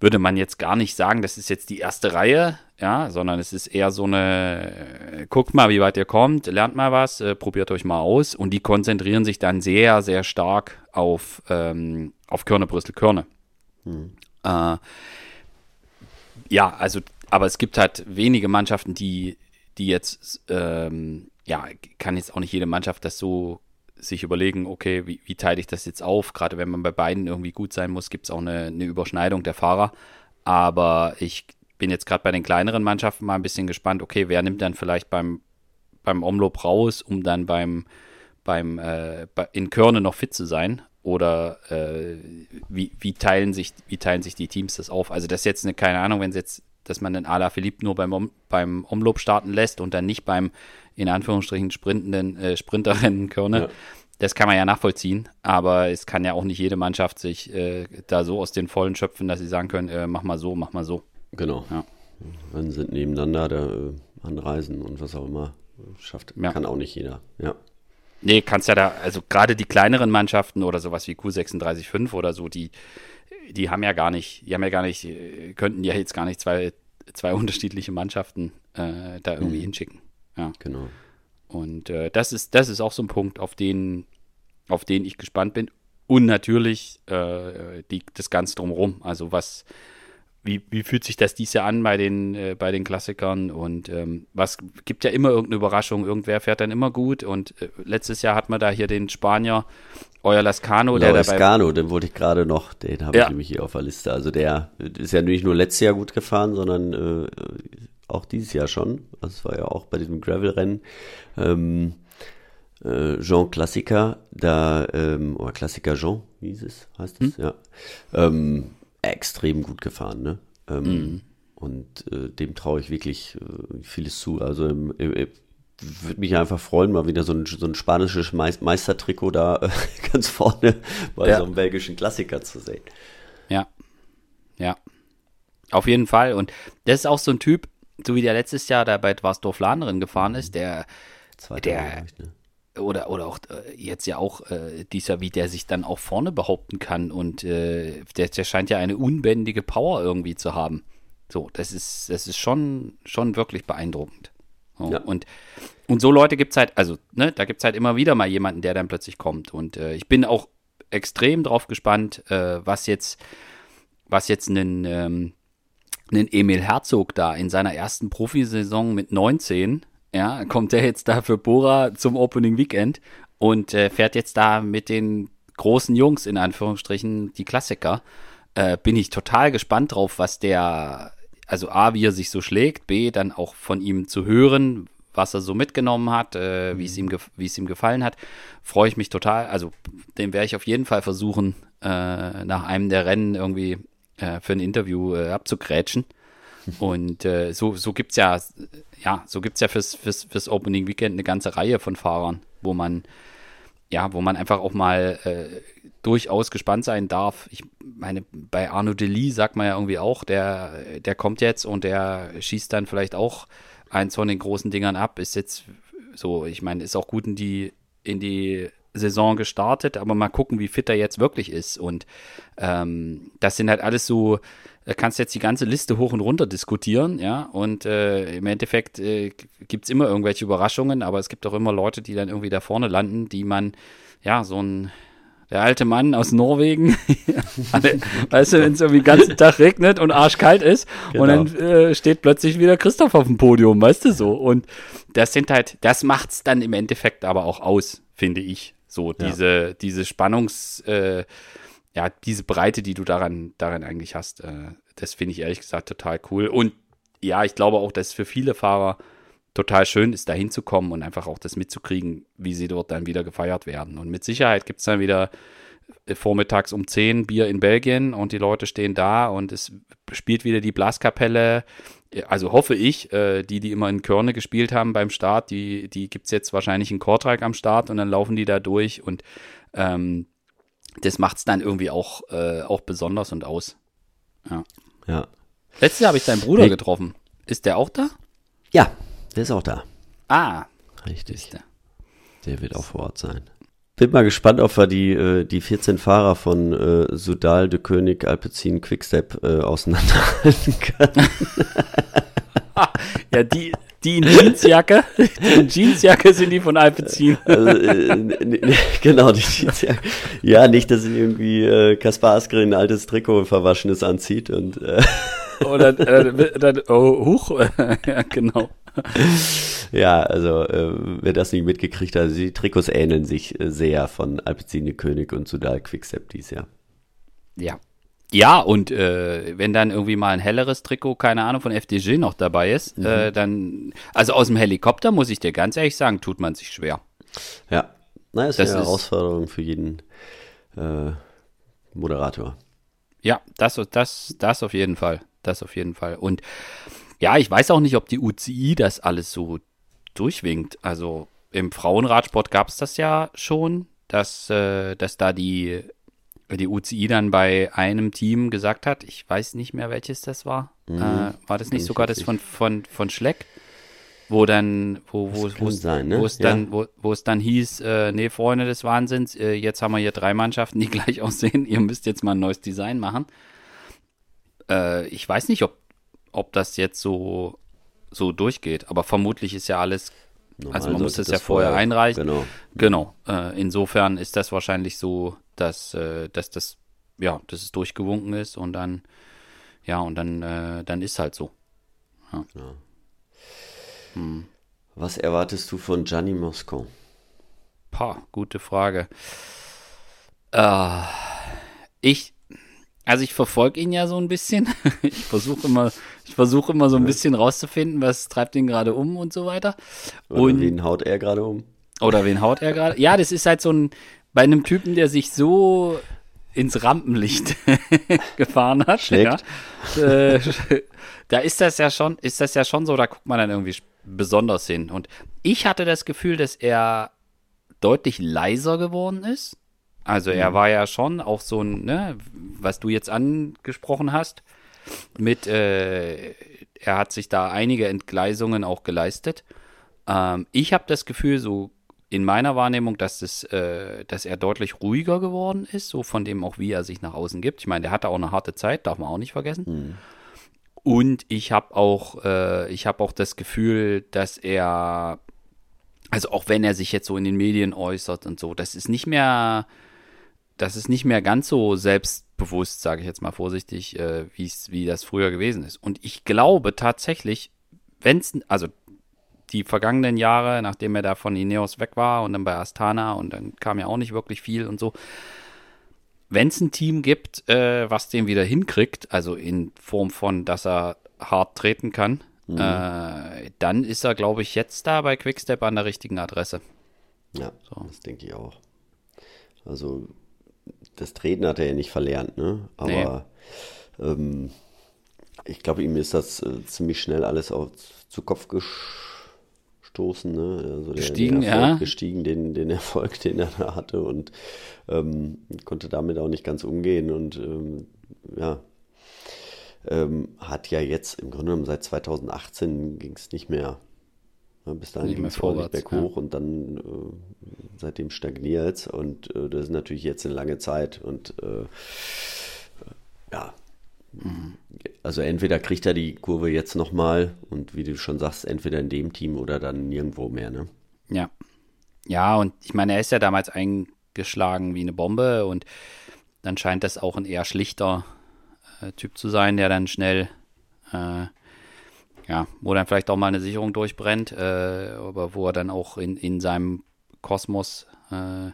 würde man jetzt gar nicht sagen, das ist jetzt die erste Reihe, ja, sondern es ist eher so eine, äh, guckt mal, wie weit ihr kommt, lernt mal was, äh, probiert euch mal aus und die konzentrieren sich dann sehr, sehr stark auf, ähm, auf Körne, Brüssel, Körne. Hm. Äh, ja, also, aber es gibt halt wenige Mannschaften, die, die jetzt, ähm, ja, kann jetzt auch nicht jede Mannschaft das so sich überlegen, okay, wie, wie teile ich das jetzt auf? Gerade wenn man bei beiden irgendwie gut sein muss, gibt es auch eine, eine Überschneidung der Fahrer. Aber ich bin jetzt gerade bei den kleineren Mannschaften mal ein bisschen gespannt, okay, wer nimmt dann vielleicht beim, beim Omloop raus, um dann beim, beim äh, in Körne noch fit zu sein? Oder äh, wie, wie, teilen sich, wie teilen sich die Teams das auf? Also das ist jetzt eine, keine Ahnung, wenn es jetzt, dass man den Ala Philippe nur beim, beim Omloop starten lässt und dann nicht beim in Anführungsstrichen sprintenden äh, Sprinterrennen Körne. Ja. Das kann man ja nachvollziehen, aber es kann ja auch nicht jede Mannschaft sich äh, da so aus den Vollen schöpfen, dass sie sagen können, äh, mach mal so, mach mal so. Genau. Ja. Dann sind nebeneinander da äh, anreisen und was auch immer. Schafft, ja. kann auch nicht jeder. Ja. Nee, kannst ja da, also gerade die kleineren Mannschaften oder sowas wie Q365 oder so, die, die haben ja gar nicht, die haben ja gar nicht, äh, könnten ja jetzt gar nicht zwei, zwei unterschiedliche Mannschaften äh, da irgendwie mhm. hinschicken. Ja. Genau. Und äh, das ist, das ist auch so ein Punkt, auf den, auf den ich gespannt bin. Und natürlich äh, die, das Ganze drumherum. Also was, wie, wie fühlt sich das dies Jahr an bei den, äh, bei den Klassikern und ähm, was gibt ja immer irgendeine Überraschung, irgendwer fährt dann immer gut und äh, letztes Jahr hat man da hier den Spanier euer Lascano, der dabei Lascano, den wollte ich gerade noch, den habe ja. ich nämlich hier auf der Liste. Also der ist ja nicht nur letztes Jahr gut gefahren, sondern äh, auch dieses Jahr schon. Das war ja auch bei diesem Gravel-Rennen. Ähm, äh, Jean Klassiker, da, ähm, oder Klassiker Jean, wie hieß es, heißt es, hm? ja. Ähm, extrem gut gefahren, ne? Ähm, mhm. Und äh, dem traue ich wirklich äh, vieles zu. Also im, im, im würde mich einfach freuen, mal wieder so ein, so ein spanisches Meistertrikot da äh, ganz vorne bei ja. so einem belgischen Klassiker zu sehen. Ja, ja, auf jeden Fall. Und das ist auch so ein Typ, so wie der letztes Jahr da bei Dwarsdorf Lahnerin gefahren ist, der, Zweiter der, ich, ne? Oder, oder auch äh, jetzt ja auch äh, dieser, wie der sich dann auch vorne behaupten kann und äh, der, der scheint ja eine unbändige Power irgendwie zu haben. So, das ist, das ist schon, schon wirklich beeindruckend. So, ja. und, und so Leute gibt es halt, also, ne, da gibt es halt immer wieder mal jemanden, der dann plötzlich kommt. Und äh, ich bin auch extrem drauf gespannt, äh, was jetzt, was jetzt einen, ähm, einen Emil Herzog da in seiner ersten Profisaison mit 19 ja, kommt er jetzt da für Bora zum Opening Weekend und äh, fährt jetzt da mit den großen Jungs, in Anführungsstrichen, die Klassiker. Äh, bin ich total gespannt drauf, was der, also A, wie er sich so schlägt, B, dann auch von ihm zu hören, was er so mitgenommen hat, äh, wie es ihm, wie es ihm gefallen hat. Freue ich mich total. Also, den werde ich auf jeden Fall versuchen, äh, nach einem der Rennen irgendwie äh, für ein Interview äh, abzugrätschen. Und äh, so, so gibt es ja, ja, so gibt's ja fürs, fürs, fürs Opening Weekend eine ganze Reihe von Fahrern, wo man, ja, wo man einfach auch mal äh, durchaus gespannt sein darf. Ich meine, bei Arno Deli sagt man ja irgendwie auch, der, der kommt jetzt und der schießt dann vielleicht auch eins von den großen Dingern ab. Ist jetzt so, ich meine, ist auch gut in die, in die Saison gestartet, aber mal gucken, wie fit er jetzt wirklich ist. Und ähm, das sind halt alles so, da kannst du jetzt die ganze Liste hoch und runter diskutieren, ja. Und äh, im Endeffekt äh, gibt es immer irgendwelche Überraschungen, aber es gibt auch immer Leute, die dann irgendwie da vorne landen, die man, ja, so ein der alte Mann aus Norwegen, weißt du, wenn es irgendwie den ganzen Tag regnet und arschkalt ist genau. und dann äh, steht plötzlich wieder Christoph auf dem Podium, weißt du so. Und das sind halt, das macht's dann im Endeffekt aber auch aus, finde ich. So, diese, ja. diese Spannungs, äh, ja, diese Breite, die du daran, daran eigentlich hast, äh, das finde ich ehrlich gesagt total cool. Und ja, ich glaube auch, dass für viele Fahrer total schön ist, da hinzukommen und einfach auch das mitzukriegen, wie sie dort dann wieder gefeiert werden. Und mit Sicherheit gibt es dann wieder äh, vormittags um 10 Bier in Belgien und die Leute stehen da und es spielt wieder die Blaskapelle. Also hoffe ich, äh, die, die immer in Körne gespielt haben beim Start, die, die gibt es jetzt wahrscheinlich in Kortrijk am Start und dann laufen die da durch und ähm, das macht es dann irgendwie auch, äh, auch besonders und aus. Ja. Ja. Letztes Jahr habe ich deinen Bruder hey. getroffen. Ist der auch da? Ja, der ist auch da. Ah. Richtig. Der. der wird auch vor Ort sein. Bin mal gespannt, ob wir die, äh, die 14 Fahrer von äh, Sudal, De König, Alpecin, Quickstep äh, auseinanderhalten können. ja, die, die in Jeansjacke, die in Jeansjacke sind die von Alpecin. Also, äh, genau, die Jeansjacke. Ja, nicht, dass irgendwie äh, Kaspar Askren ein altes Trikot verwaschenes anzieht und äh, oder äh, dann, oh, huch, ja, genau. Ja, also äh, wer das nicht mitgekriegt hat, also die Trikots ähneln sich äh, sehr von Alpecin König und Sudal Quickstep dies Jahr. Ja. Ja, und äh, wenn dann irgendwie mal ein helleres Trikot, keine Ahnung, von FDG noch dabei ist, mhm. äh, dann, also aus dem Helikopter, muss ich dir ganz ehrlich sagen, tut man sich schwer. Ja, na, ist das eine ist, Herausforderung für jeden äh, Moderator. Ja, das, das, das auf jeden Fall. Das auf jeden Fall. Und ja, ich weiß auch nicht, ob die UCI das alles so durchwinkt. Also im Frauenradsport gab es das ja schon, dass, äh, dass da die, die UCI dann bei einem Team gesagt hat, ich weiß nicht mehr, welches das war. Mhm. Äh, war das nicht sogar das von, von, von Schleck? Wo dann, wo, wo, wo, sein, ne? wo es dann, ja. wo, wo es dann hieß, äh, nee, Freunde des Wahnsinns, äh, jetzt haben wir hier drei Mannschaften, die gleich aussehen, ihr müsst jetzt mal ein neues Design machen. Äh, ich weiß nicht, ob, ob das jetzt so, so durchgeht, aber vermutlich ist ja alles. Normal also man muss es ja vorher, vorher einreichen. Genau. Genau. Äh, insofern ist das wahrscheinlich so, dass, äh, dass das, ja, dass es durchgewunken ist und dann, ja, und dann, äh, dann ist halt so. Ja. ja. Hm. Was erwartest du von Gianni Mosco? Pah, gute Frage. Äh, ich, also ich verfolge ihn ja so ein bisschen. Ich versuche immer, ich versuche immer so ein bisschen rauszufinden, was treibt ihn gerade um und so weiter. Oder und, wen haut er gerade um? Oder wen haut er gerade? Ja, das ist halt so ein, bei einem Typen, der sich so ins Rampenlicht gefahren hat. Schlägt. Ja, äh, da ist das ja schon, ist das ja schon so, da guckt man dann irgendwie besonders hin. Und ich hatte das Gefühl, dass er deutlich leiser geworden ist. Also er mhm. war ja schon auch so ein, ne, was du jetzt angesprochen hast, mit, äh, er hat sich da einige Entgleisungen auch geleistet. Ähm, ich habe das Gefühl, so in meiner Wahrnehmung, dass, das, äh, dass er deutlich ruhiger geworden ist, so von dem auch, wie er sich nach außen gibt. Ich meine, der hatte auch eine harte Zeit, darf man auch nicht vergessen. Mhm. Und ich habe auch, äh, ich habe auch das Gefühl, dass er, also auch wenn er sich jetzt so in den Medien äußert und so, das ist nicht mehr, das ist nicht mehr ganz so selbstbewusst, sage ich jetzt mal vorsichtig, äh, wie das früher gewesen ist. Und ich glaube tatsächlich, wenn es, also die vergangenen Jahre, nachdem er da von Ineos weg war und dann bei Astana und dann kam ja auch nicht wirklich viel und so, wenn es ein Team gibt, äh, was den wieder hinkriegt, also in Form von, dass er hart treten kann, mhm. äh, dann ist er, glaube ich, jetzt da bei Quickstep an der richtigen Adresse. Ja, so. das denke ich auch. Also das Treten hat er ja nicht verlernt, ne? Aber nee. ähm, ich glaube, ihm ist das äh, ziemlich schnell alles auch zu Kopf gestoßen, ne? Also der, gestiegen, der ja. Gestiegen, den, den Erfolg, den er da hatte und ähm, konnte damit auch nicht ganz umgehen und ähm, ja, ähm, hat ja jetzt im Grunde genommen seit 2018 ging es nicht mehr bis dahin ging es vorwärts berghoch ja. und dann äh, seitdem stagniert und äh, das ist natürlich jetzt eine lange Zeit und äh, ja. Also entweder kriegt er die Kurve jetzt nochmal und wie du schon sagst, entweder in dem Team oder dann nirgendwo mehr, ne? Ja. Ja, und ich meine, er ist ja damals eingeschlagen wie eine Bombe und dann scheint das auch ein eher schlichter äh, Typ zu sein, der dann schnell äh, ja, wo dann vielleicht auch mal eine Sicherung durchbrennt, äh, aber wo er dann auch in, in seinem Kosmos äh,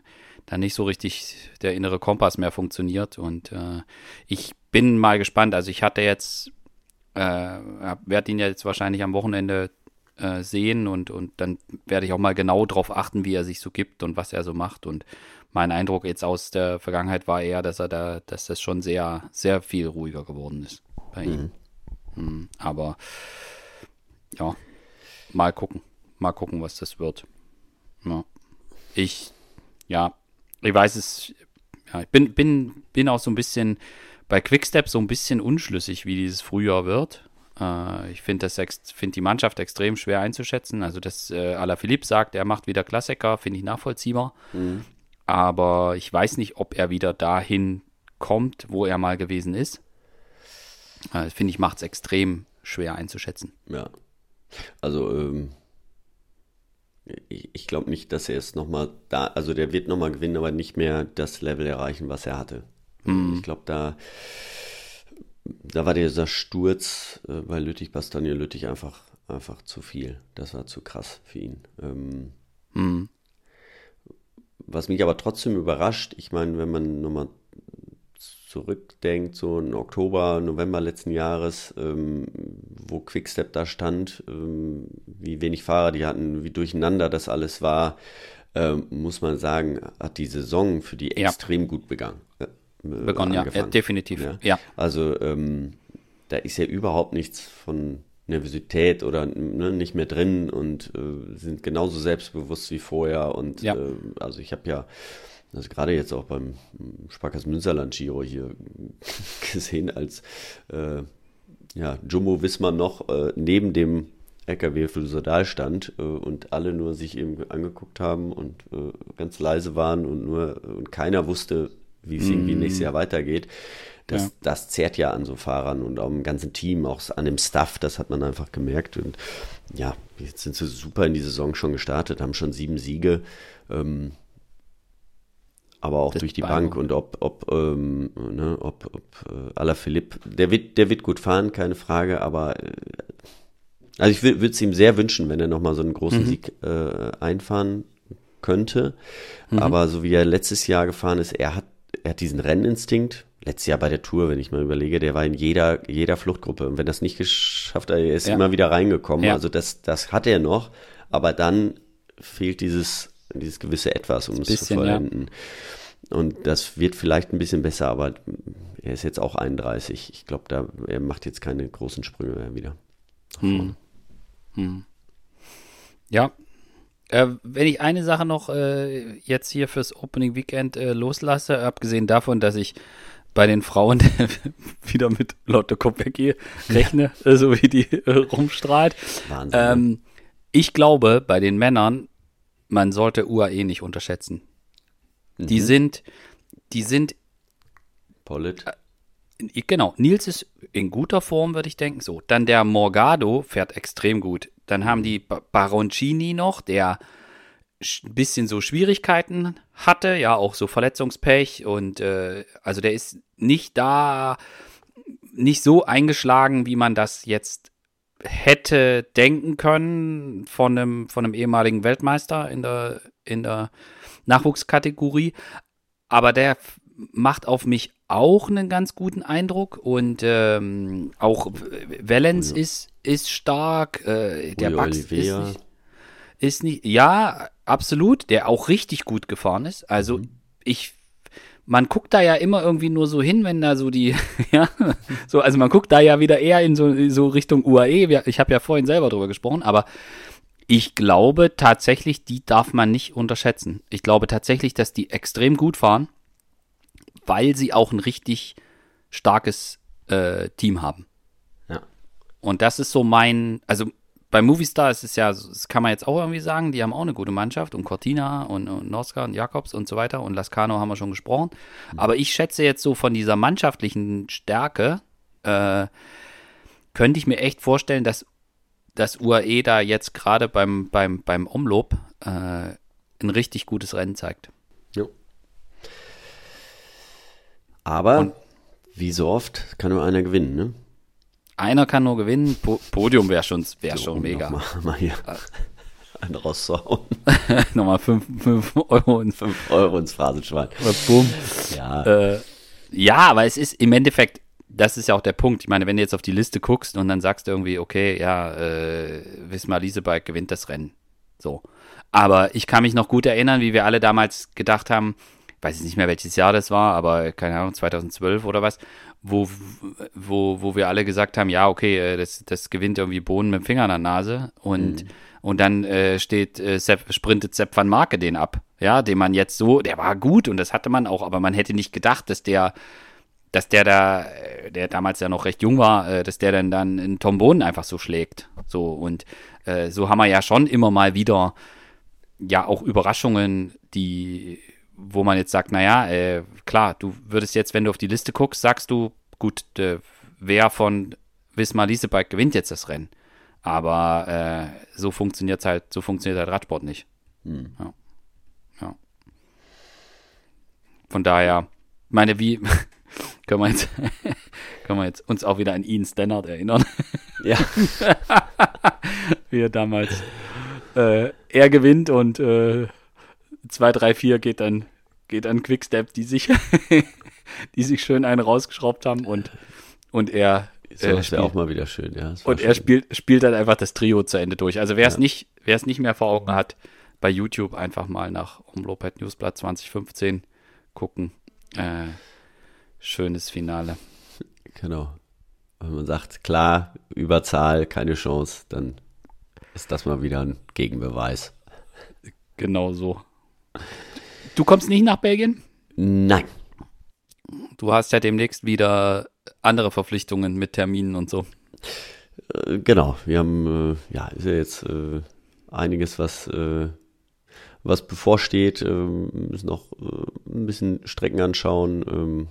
dann nicht so richtig der innere Kompass mehr funktioniert. Und äh, ich bin mal gespannt. Also ich hatte jetzt, äh, werde ihn ja jetzt wahrscheinlich am Wochenende äh, sehen und, und dann werde ich auch mal genau darauf achten, wie er sich so gibt und was er so macht. Und mein Eindruck jetzt aus der Vergangenheit war eher, dass er da, dass das schon sehr, sehr viel ruhiger geworden ist bei ihm. Mhm. Mhm. Aber ja, mal gucken. Mal gucken, was das wird. Ja. Ich, ja, ich weiß es, ja, ich bin, bin, bin auch so ein bisschen bei Quickstep so ein bisschen unschlüssig, wie dieses Frühjahr wird. Äh, ich finde find die Mannschaft extrem schwer einzuschätzen. Also, dass äh, Alaphilippe sagt, er macht wieder Klassiker, finde ich nachvollziehbar. Mhm. Aber ich weiß nicht, ob er wieder dahin kommt, wo er mal gewesen ist. Äh, finde ich, macht es extrem schwer einzuschätzen. Ja. Also, ähm, ich, ich glaube nicht, dass er es nochmal da, also der wird nochmal gewinnen, aber nicht mehr das Level erreichen, was er hatte. Mhm. Ich glaube, da, da war dieser Sturz äh, bei Lüttich, Bastogne Lüttich einfach, einfach zu viel. Das war zu krass für ihn. Ähm, mhm. Was mich aber trotzdem überrascht, ich meine, wenn man nochmal zurückdenkt, so im Oktober, November letzten Jahres, ähm, wo Quickstep da stand, ähm, wie wenig Fahrer die hatten, wie durcheinander das alles war, ähm, muss man sagen, hat die Saison für die ja. extrem gut begangen. Äh, begonnen, ja, ja, definitiv. Ja. ja. Also ähm, da ist ja überhaupt nichts von Nervosität oder ne, nicht mehr drin und äh, sind genauso selbstbewusst wie vorher. Und äh, also ich habe ja also gerade jetzt auch beim Sparkassen Münsterland Giro hier gesehen, als äh, ja, Jumbo Wismar noch äh, neben dem LKW für Sodal stand äh, und alle nur sich eben angeguckt haben und äh, ganz leise waren und nur und keiner wusste, wie es mm. irgendwie nächstes Jahr weitergeht. Das, ja. das zehrt ja an so Fahrern und auch im ganzen Team, auch an dem Staff, das hat man einfach gemerkt. Und ja, jetzt sind sie super in die Saison schon gestartet, haben schon sieben Siege. Ähm, aber auch das durch die Bank und ob, ob, ähm, ne, ob, ob äh, Alaphilippe, der wird, der wird gut fahren, keine Frage, aber äh, also ich würde es ihm sehr wünschen, wenn er nochmal so einen großen mhm. Sieg äh, einfahren könnte. Mhm. Aber so wie er letztes Jahr gefahren ist, er hat, er hat diesen Renninstinkt. Letztes Jahr bei der Tour, wenn ich mal überlege, der war in jeder, jeder Fluchtgruppe. Und wenn das nicht geschafft hat, er ist ja. immer wieder reingekommen. Ja. Also das, das hat er noch. Aber dann fehlt dieses dieses gewisse Etwas, um es zu vollenden. Ja. Und das wird vielleicht ein bisschen besser, aber er ist jetzt auch 31. Ich glaube, da er macht jetzt keine großen Sprünge mehr wieder. Hm. Hm. Ja. Äh, wenn ich eine Sache noch äh, jetzt hier fürs Opening Weekend äh, loslasse, abgesehen davon, dass ich bei den Frauen wieder mit Lotte Kopecki rechne, ja. so wie die äh, rumstrahlt. Wahnsinn. Ähm, ich glaube, bei den Männern man sollte UAE nicht unterschätzen. Mhm. Die sind, die sind. Polit. Äh, genau, Nils ist in guter Form, würde ich denken. So, dann der Morgado fährt extrem gut. Dann haben die Baroncini noch, der ein bisschen so Schwierigkeiten hatte, ja, auch so Verletzungspech und äh, also der ist nicht da, nicht so eingeschlagen, wie man das jetzt hätte denken können von einem, von einem ehemaligen Weltmeister in der, in der Nachwuchskategorie. Aber der macht auf mich auch einen ganz guten Eindruck und ähm, auch Valens ja. ist, ist stark. Äh, der Bax ist nicht, ist nicht, ja, absolut, der auch richtig gut gefahren ist. Also mhm. ich man guckt da ja immer irgendwie nur so hin, wenn da so die, ja, so, also man guckt da ja wieder eher in so, so Richtung UAE. Ich habe ja vorhin selber drüber gesprochen, aber ich glaube tatsächlich, die darf man nicht unterschätzen. Ich glaube tatsächlich, dass die extrem gut fahren, weil sie auch ein richtig starkes äh, Team haben. Ja. Und das ist so mein, also bei Movistar ist es ja, das kann man jetzt auch irgendwie sagen, die haben auch eine gute Mannschaft und Cortina und, und Noska und Jakobs und so weiter und Lascano haben wir schon gesprochen. Mhm. Aber ich schätze jetzt so von dieser mannschaftlichen Stärke, äh, könnte ich mir echt vorstellen, dass das UAE da jetzt gerade beim, beim, beim Umlob äh, ein richtig gutes Rennen zeigt. Jo. Aber und, wie so oft kann nur einer gewinnen, ne? Einer kann nur gewinnen. Po Podium wäre schon, wär so, schon mega. Mal, mal hier einen rauszuhauen. Nochmal 5 Euro, ins, fünf Euro ins Phrasenschwein. Bumm. Ja. Äh, ja, aber es ist im Endeffekt, das ist ja auch der Punkt. Ich meine, wenn du jetzt auf die Liste guckst und dann sagst du irgendwie, okay, ja, äh, Wismar Liesebike gewinnt das Rennen. So. Aber ich kann mich noch gut erinnern, wie wir alle damals gedacht haben, weiß ich nicht mehr, welches Jahr das war, aber keine Ahnung, 2012 oder was, wo, wo, wo wir alle gesagt haben, ja, okay, äh, das, das gewinnt irgendwie Bohnen mit dem Finger an der Nase und, mhm. und dann äh, steht, äh, Sepp, sprintet Sepp van Marke den ab, ja, den man jetzt so, der war gut und das hatte man auch, aber man hätte nicht gedacht, dass der dass der da, der damals ja noch recht jung war, äh, dass der dann dann in Tom Bohnen einfach so schlägt. So und äh, so haben wir ja schon immer mal wieder ja auch Überraschungen, die, wo man jetzt sagt, naja, äh, klar, du würdest jetzt, wenn du auf die Liste guckst, sagst du, gut, äh, wer von Wismar Liesebike gewinnt jetzt das Rennen. Aber äh, so funktioniert halt, so funktioniert halt Radsport nicht. Hm. Ja. ja. Von daher, meine, wie, können wir jetzt, können wir jetzt uns auch wieder an Ian Stannard erinnern. Ja. Wie er damals äh, er gewinnt und äh, 2, 3, 4 geht dann, geht dann Quickstep, die sich, die sich schön einen rausgeschraubt haben und, und er. So äh, spielt, auch mal wieder schön, ja. Und schön. er spielt, spielt dann einfach das Trio zu Ende durch. Also wer es ja. nicht, wer es nicht mehr vor Augen hat, bei YouTube einfach mal nach Umlopet Newsblatt 2015 gucken. Äh, schönes Finale. Genau. Wenn man sagt, klar, Überzahl, keine Chance, dann ist das mal wieder ein Gegenbeweis. Genau so. Du kommst nicht nach Belgien? Nein. Du hast ja demnächst wieder andere Verpflichtungen mit Terminen und so. Äh, genau, wir haben, äh, ja, ist ja jetzt äh, einiges, was, was bevorsteht. Ähm, müssen noch ein bisschen Strecken anschauen. Ähm,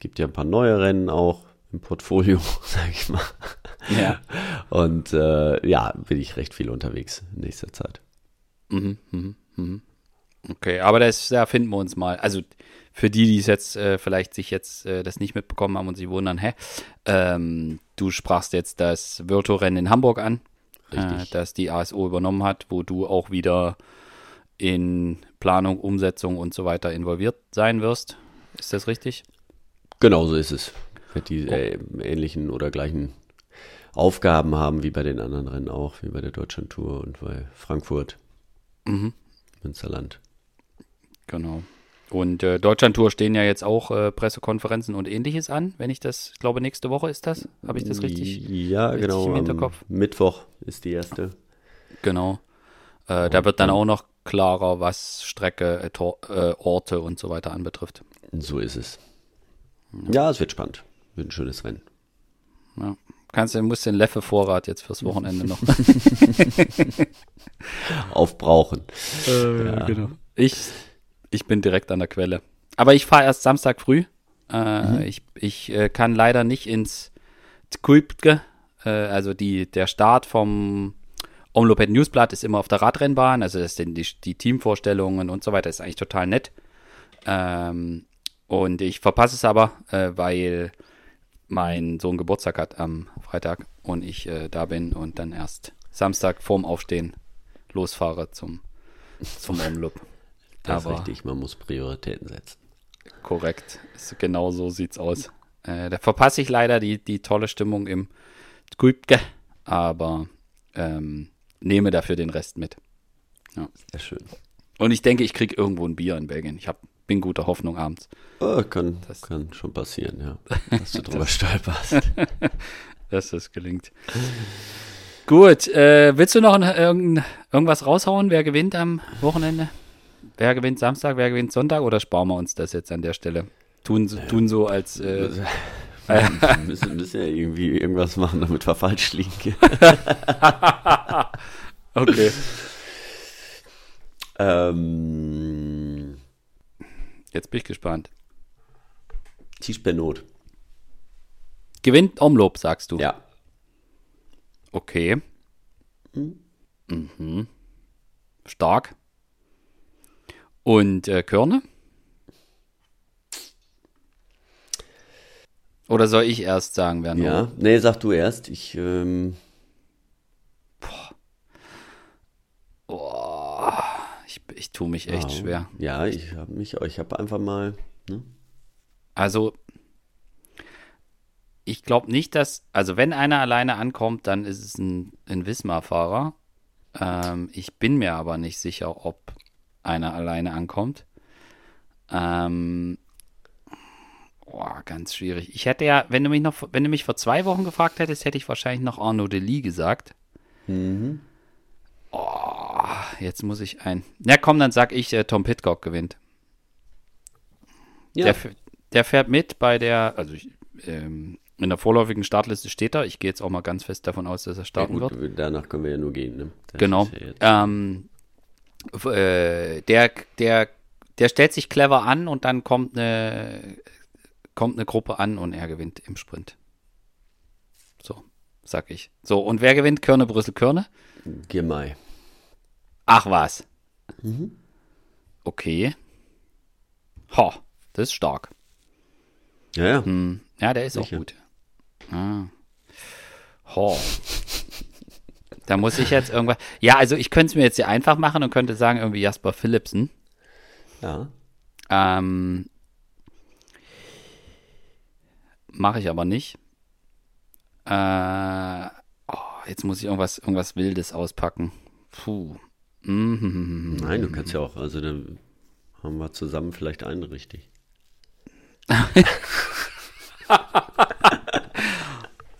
gibt ja ein paar neue Rennen auch im Portfolio, sag ich mal. Ja. Und äh, ja, bin ich recht viel unterwegs in nächster Zeit. Mhm, mhm, mhm. Okay, aber das ja, finden wir uns mal. Also für die, die es jetzt äh, vielleicht sich jetzt äh, das nicht mitbekommen haben und sich wundern, hä? Ähm, du sprachst jetzt das Virtual-Rennen in Hamburg an, äh, das die ASO übernommen hat, wo du auch wieder in Planung, Umsetzung und so weiter involviert sein wirst. Ist das richtig? Genau so ist es. Wird die äh, ähnlichen oder gleichen Aufgaben haben wie bei den anderen Rennen auch, wie bei der Deutschland Tour und bei Frankfurt, mhm. Münsterland. Genau. Und äh, Deutschland Tour stehen ja jetzt auch äh, Pressekonferenzen und ähnliches an, wenn ich das, ich glaube nächste Woche ist das, habe ich das richtig? Ja, richtig genau. Im Hinterkopf? Mittwoch ist die erste. Genau. Äh, da wird dann auch noch klarer, was Strecke, äh, äh, Orte und so weiter anbetrifft. So ist es. Ja, es wird spannend. Wird ein schönes Rennen. Ja. Kannst du, musst den Leffe-Vorrat jetzt fürs Wochenende noch aufbrauchen. Äh, ja. genau. Ich, ich bin direkt an der Quelle. Aber ich fahre erst Samstag früh. Äh, mhm. Ich, ich äh, kann leider nicht ins Tkulpke, äh, also die, der Start vom Omloped Newsblatt ist immer auf der Radrennbahn, also das sind die, die Teamvorstellungen und so weiter, ist eigentlich total nett. Ähm, und ich verpasse es aber, äh, weil mein Sohn Geburtstag hat am Freitag und ich äh, da bin und dann erst Samstag vorm Aufstehen losfahre zum, zum Omloop. Das aber ist richtig, man muss Prioritäten setzen. Korrekt, genau so sieht's aus. Äh, da verpasse ich leider die, die tolle Stimmung im Tkuipke, aber ähm, nehme dafür den Rest mit. Ja. Sehr schön. Und ich denke, ich kriege irgendwo ein Bier in Belgien. Ich habe bin guter Hoffnung abends. Oh, kann, das, kann schon passieren, ja. Dass du drüber stolperst. dass das gelingt. Gut, äh, willst du noch ein, irgend, irgendwas raushauen? Wer gewinnt am Wochenende? Wer gewinnt Samstag, wer gewinnt Sonntag? Oder sparen wir uns das jetzt an der Stelle? Tun, tun so als. Äh, wir müssen, müssen ja irgendwie irgendwas machen, damit wir falsch liegen. okay. Ähm, Jetzt bin ich gespannt. Tisch Not. Gewinnt Omlob, sagst du? Ja. Okay. Mhm. Mhm. Stark. Und äh, Körne? Oder soll ich erst sagen, wer Ja, nee, sag du erst. Ich, ähm Boah. Boah ich tue mich echt wow. schwer. Ja, ich habe mich, ich habe einfach mal. Ne? Also, glaube nicht, dass, also wenn einer alleine ankommt, dann ist es ein, ein Wismar-Fahrer. Ähm, ich bin mir aber nicht sicher, ob einer alleine ankommt. Ähm, boah, ganz schwierig. Ich hätte ja, wenn du mich noch, wenn du mich vor zwei Wochen gefragt hättest, hätte ich wahrscheinlich noch Arnaud Delis gesagt. Mhm. Oh, jetzt muss ich ein. Na komm, dann sag ich, äh, Tom Pitcock gewinnt. Ja. Der, der fährt mit bei der, also ich, ähm, in der vorläufigen Startliste steht er. Ich gehe jetzt auch mal ganz fest davon aus, dass er Ja, starten gut, wird. danach können wir ja nur gehen. Ne? Das Genau. ja Ähm, äh, der, der, der stellt sich clever an und dann kommt eine, kommt eine Gruppe an und er gewinnt im Sprint. So, sag ich. So, und wer gewinnt? Körne, Brüssel, Körne? Girmay. Ach was. Mhm. Okay. Ho, das ist stark. Ja, ja. Hm. Ja, der ist Sicher. auch gut. Ah. Ho. Da muss ich jetzt irgendwas. Ja, also ich könnte es mir jetzt hier einfach machen und könnte sagen, irgendwie Jasper Philipsen. ja. Ähm, Mache ich aber nicht. Äh, oh, jetzt muss ich irgendwas, irgendwas Wildes auspacken. Puh. Mhm. Nein, du kannst ja auch, also dann haben wir zusammen vielleicht einen richtig.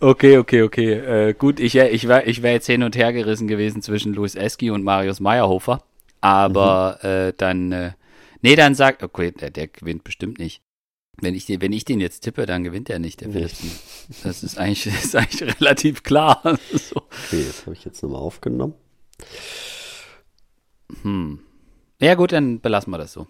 Okay, okay, okay. Äh, gut, ich, ich wäre ich wär jetzt hin und her gerissen gewesen zwischen Louis Eski und Marius Meyerhofer. Aber äh, dann, äh, nee, dann sagt, okay, der, der gewinnt bestimmt nicht. Wenn ich, den, wenn ich den jetzt tippe, dann gewinnt er nicht, der Nee. Das ist eigentlich, ist eigentlich relativ klar. so. Okay, das habe ich jetzt nochmal aufgenommen. Hm. Ja gut, dann belassen wir das so.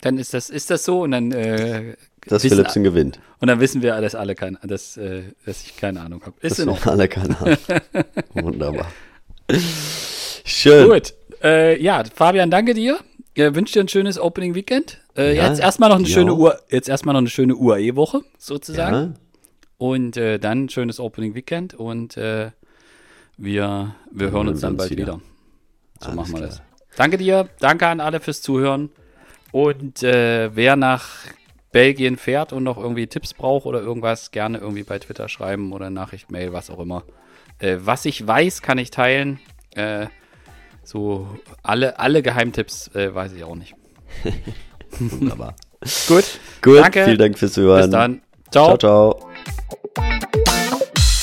Dann ist das, ist das so und dann, äh, Dass wissen, Philipsen gewinnt. und dann wissen wir, dass alle kein, dass, äh, dass ich keine Ahnung habe. Ist Das in wir alle keine Ahnung. Wunderbar. Schön. Gut. Äh, ja, Fabian, danke dir. Äh, wünsche dir ein schönes Opening Weekend. Äh, Ja, jetzt erstmal noch eine schöne auch. Uhr, jetzt erstmal noch eine schöne UAE-Woche, sozusagen. Ja, Und äh, dann ein schönes Opening Weekend und äh, wir, wir hören uns dann bald wieder. So Alles machen wir klar. das. Danke dir, danke an alle fürs Zuhören. Und äh, wer nach Belgien fährt und noch irgendwie Tipps braucht oder irgendwas, gerne irgendwie bei Twitter schreiben oder Nachricht, Mail, was auch immer. Äh, was ich weiß, kann ich teilen. Äh, so alle, alle Geheimtipps äh, weiß ich auch nicht. Wunderbar. Gut, Gut, Danke. vielen Dank fürs Zuhören. bis dann. Ciao. Ciao, ciao.